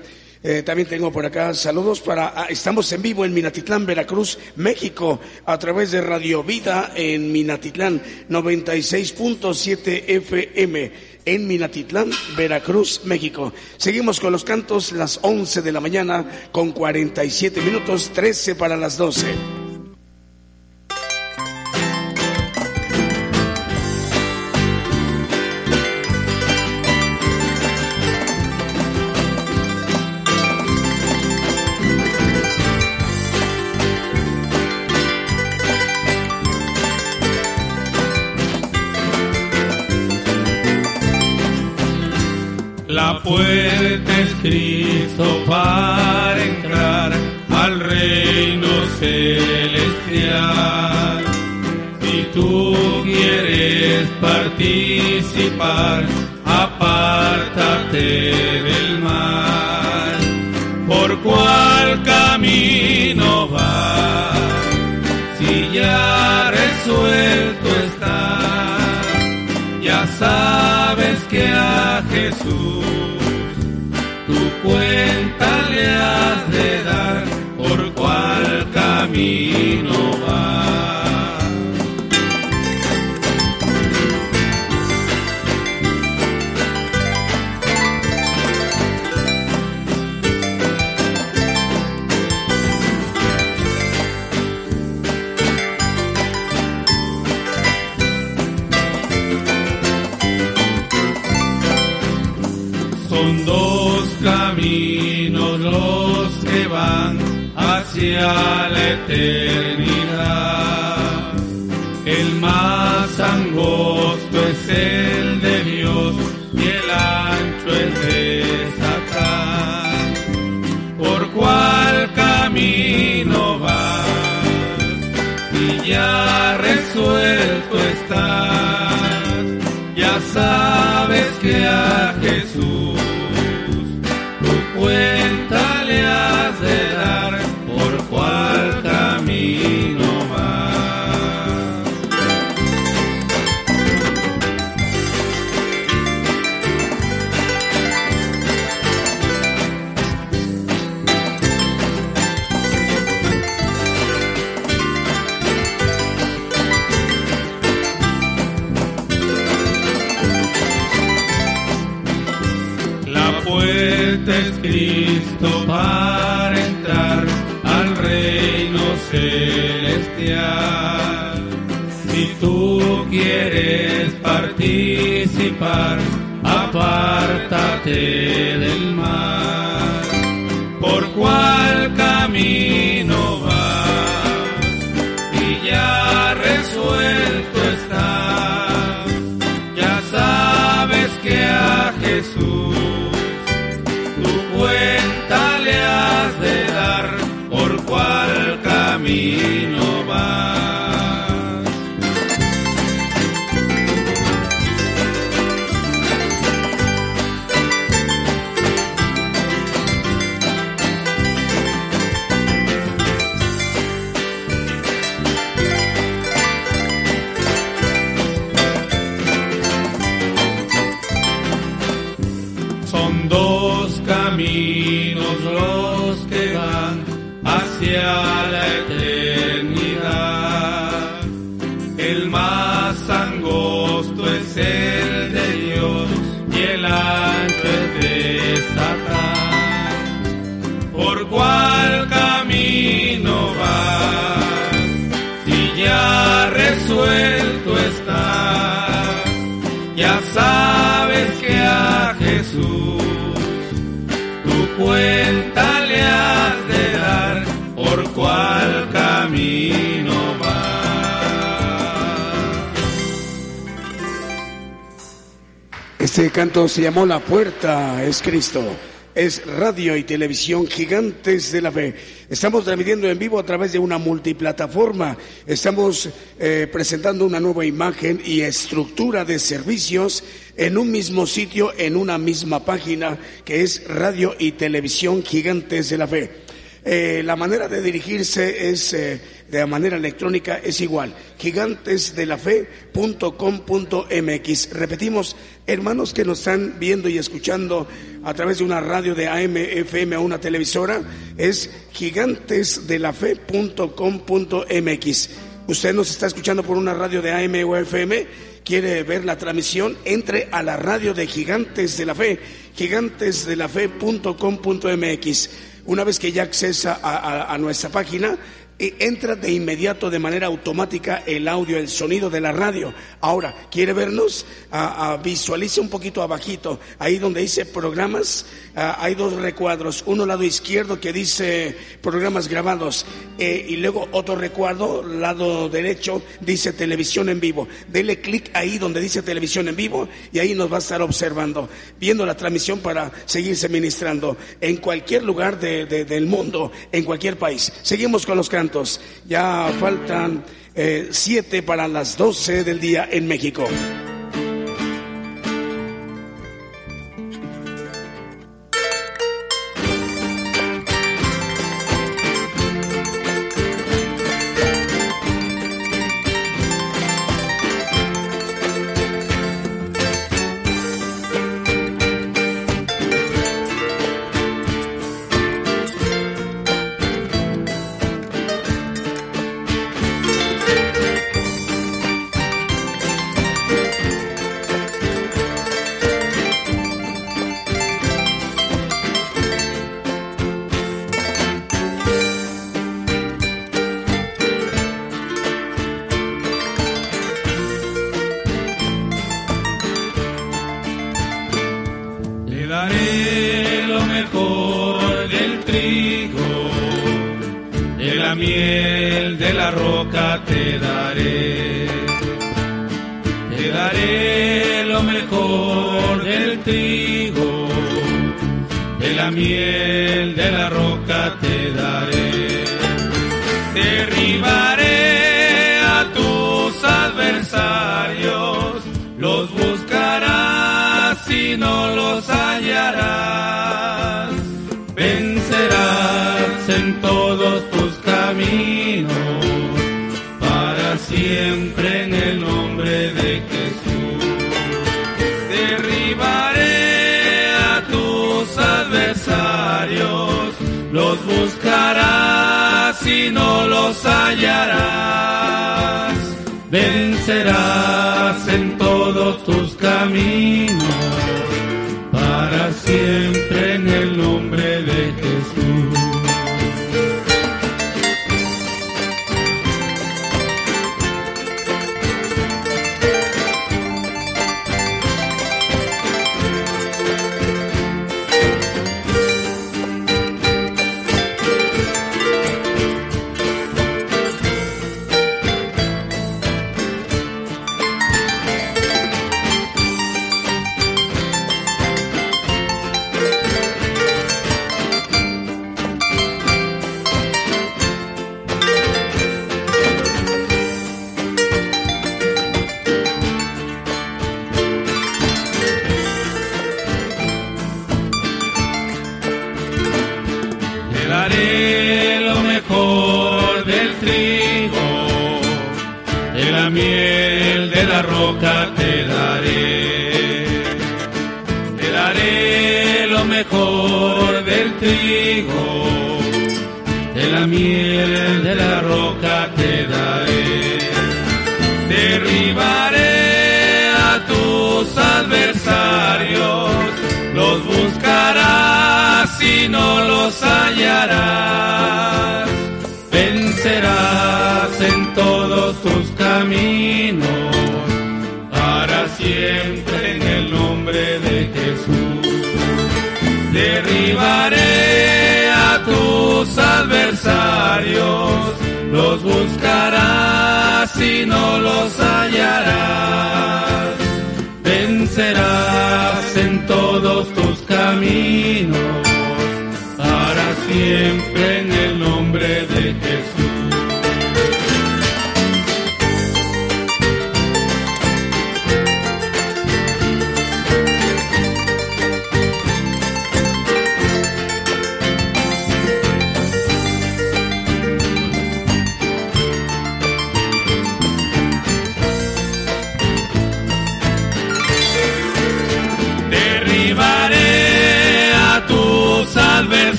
también tengo por acá saludos para. Ah, estamos en vivo en Minatitlán, Veracruz, México, a través de Radio Vida en Minatitlán, 96.7 FM en Minatitlán, Veracruz, México. Seguimos con los cantos, las 11 de la mañana con 47 minutos, 13 para las 12. Puerta es Cristo para entrar al reino celestial. Si tú quieres participar, apártate del mal. ¿Por cuál camino vas? Si ya resuelto sabes que a Jesús cuenta le has de dar por cuál camino camino va. la eternidad. El más angosto es el de Dios y el ancho es de Satán. ¿Por cuál camino vas? Y ya resuelto estás, ya sabes que a Jesús tu cuenta le Se llamó La Puerta es Cristo. Es radio y televisión gigantes de la fe. Estamos transmitiendo en vivo a través de una multiplataforma. Estamos eh, presentando una nueva imagen y estructura de servicios en un mismo sitio, en una misma página, que es radio y televisión gigantes de la fe. Eh, la manera de dirigirse es eh, de manera electrónica es igual, gigantesdelafe.com.mx. Repetimos, hermanos que nos están viendo y escuchando a través de una radio de AM, FM o una televisora, es gigantesdelafe.com.mx. Usted nos está escuchando por una radio de AM o FM, quiere ver la transmisión, entre a la radio de Gigantes de la Fe, gigantesdelafe.com.mx. Una vez que ya accesa a, nuestra página, entra de inmediato de manera automática el audio, el sonido de la radio. Ahora, ¿quiere vernos? A, a, visualice un poquito abajito, ahí donde dice programas, hay dos recuadros, uno lado izquierdo que dice programas grabados eh, y luego otro recuadro, lado derecho, dice televisión en vivo. Dele clic ahí donde dice televisión en vivo y ahí nos va a estar observando, viendo la transmisión para seguirse ministrando en cualquier lugar de, del mundo, en cualquier país. Seguimos con los cantos. Ya faltan eh, siete para las doce del día en México.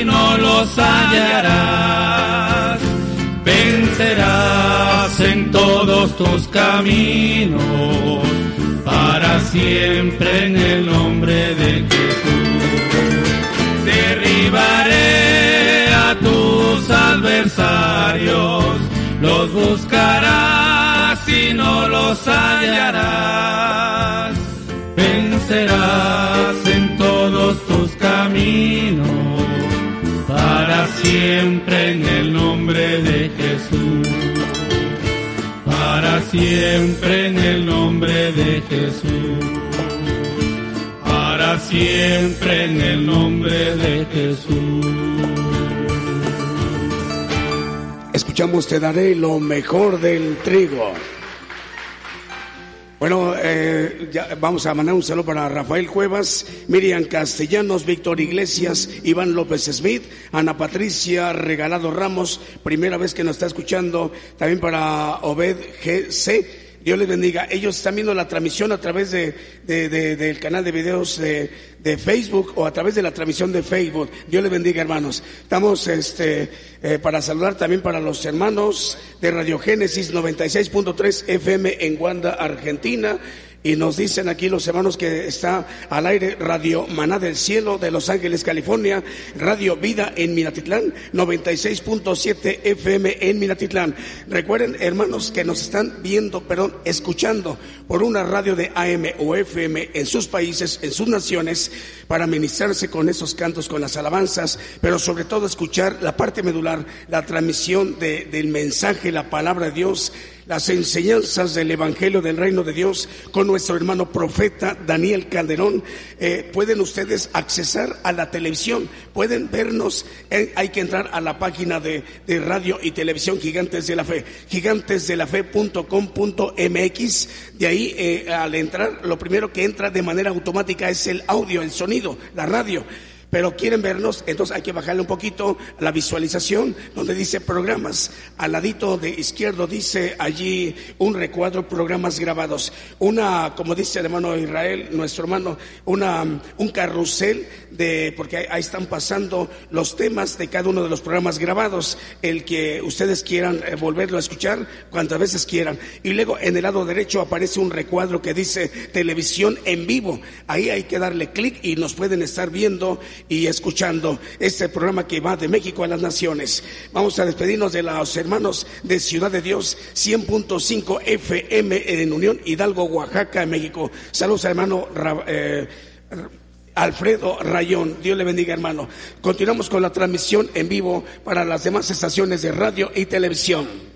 Y no los hallarás. Vencerás en todos tus caminos, para siempre en el nombre de Jesús. Derribaré a tus adversarios, los buscarás y no los hallarás. Vencerás en todos tus caminos, siempre en el nombre de Jesús. Para siempre en el nombre de Jesús. Para siempre en el nombre de Jesús. Escuchamos Te daré lo mejor del trigo. Bueno, eh, ya vamos a mandar un saludo para Rafael Cuevas, Miriam Castellanos, Víctor Iglesias, Iván López Smith, Ana Patricia Regalado Ramos, primera vez que nos está escuchando, también para Obed GC. Dios les bendiga. Ellos están viendo la transmisión a través de, de- de- del canal de videos de, Facebook o a través de la transmisión de Facebook. Dios les bendiga, hermanos. Estamos este, eh, para saludar también para los hermanos de Radio Génesis 96.3 FM en Guanda, Argentina. Y nos dicen aquí los hermanos que está al aire Radio Maná del Cielo de Los Ángeles, California, Radio Vida en Minatitlán, 96.7 FM en Minatitlán. Recuerden, hermanos, que nos están viendo, perdón, escuchando por una radio de AM o FM en sus países, en sus naciones, para ministrarse con esos cantos, con las alabanzas, pero sobre todo escuchar la parte medular, la transmisión del mensaje, la palabra de Dios las enseñanzas del Evangelio del Reino de Dios con nuestro hermano profeta Daniel Calderón. Eh, pueden ustedes accesar a la televisión, pueden vernos, eh, hay que entrar a la página de, radio y televisión Gigantes de la Fe, gigantesdelafe.com.mx. De ahí, eh, al entrar, lo primero que entra de manera automática es el audio, el sonido, la radio pero quieren vernos, entonces hay que bajarle un poquito la visualización donde dice programas. Al ladito de izquierdo dice allí un recuadro programas grabados. Una, como dice el hermano Israel, nuestro hermano, una, un carrusel de, porque ahí, están pasando los temas de cada uno de los programas grabados, el que ustedes quieran eh, volverlo a escuchar cuantas veces quieran. Y luego en el lado derecho aparece un recuadro que dice televisión en vivo. Ahí hay que darle clic y nos pueden estar viendo y escuchando este programa que va de México a las naciones. Vamos a despedirnos de los hermanos de Ciudad de Dios 100.5 FM en Unión Hidalgo, Oaxaca, México. Saludos hermano eh, Alfredo Rayón. Dios le bendiga hermano. Continuamos con la transmisión en vivo para las demás estaciones de radio y televisión.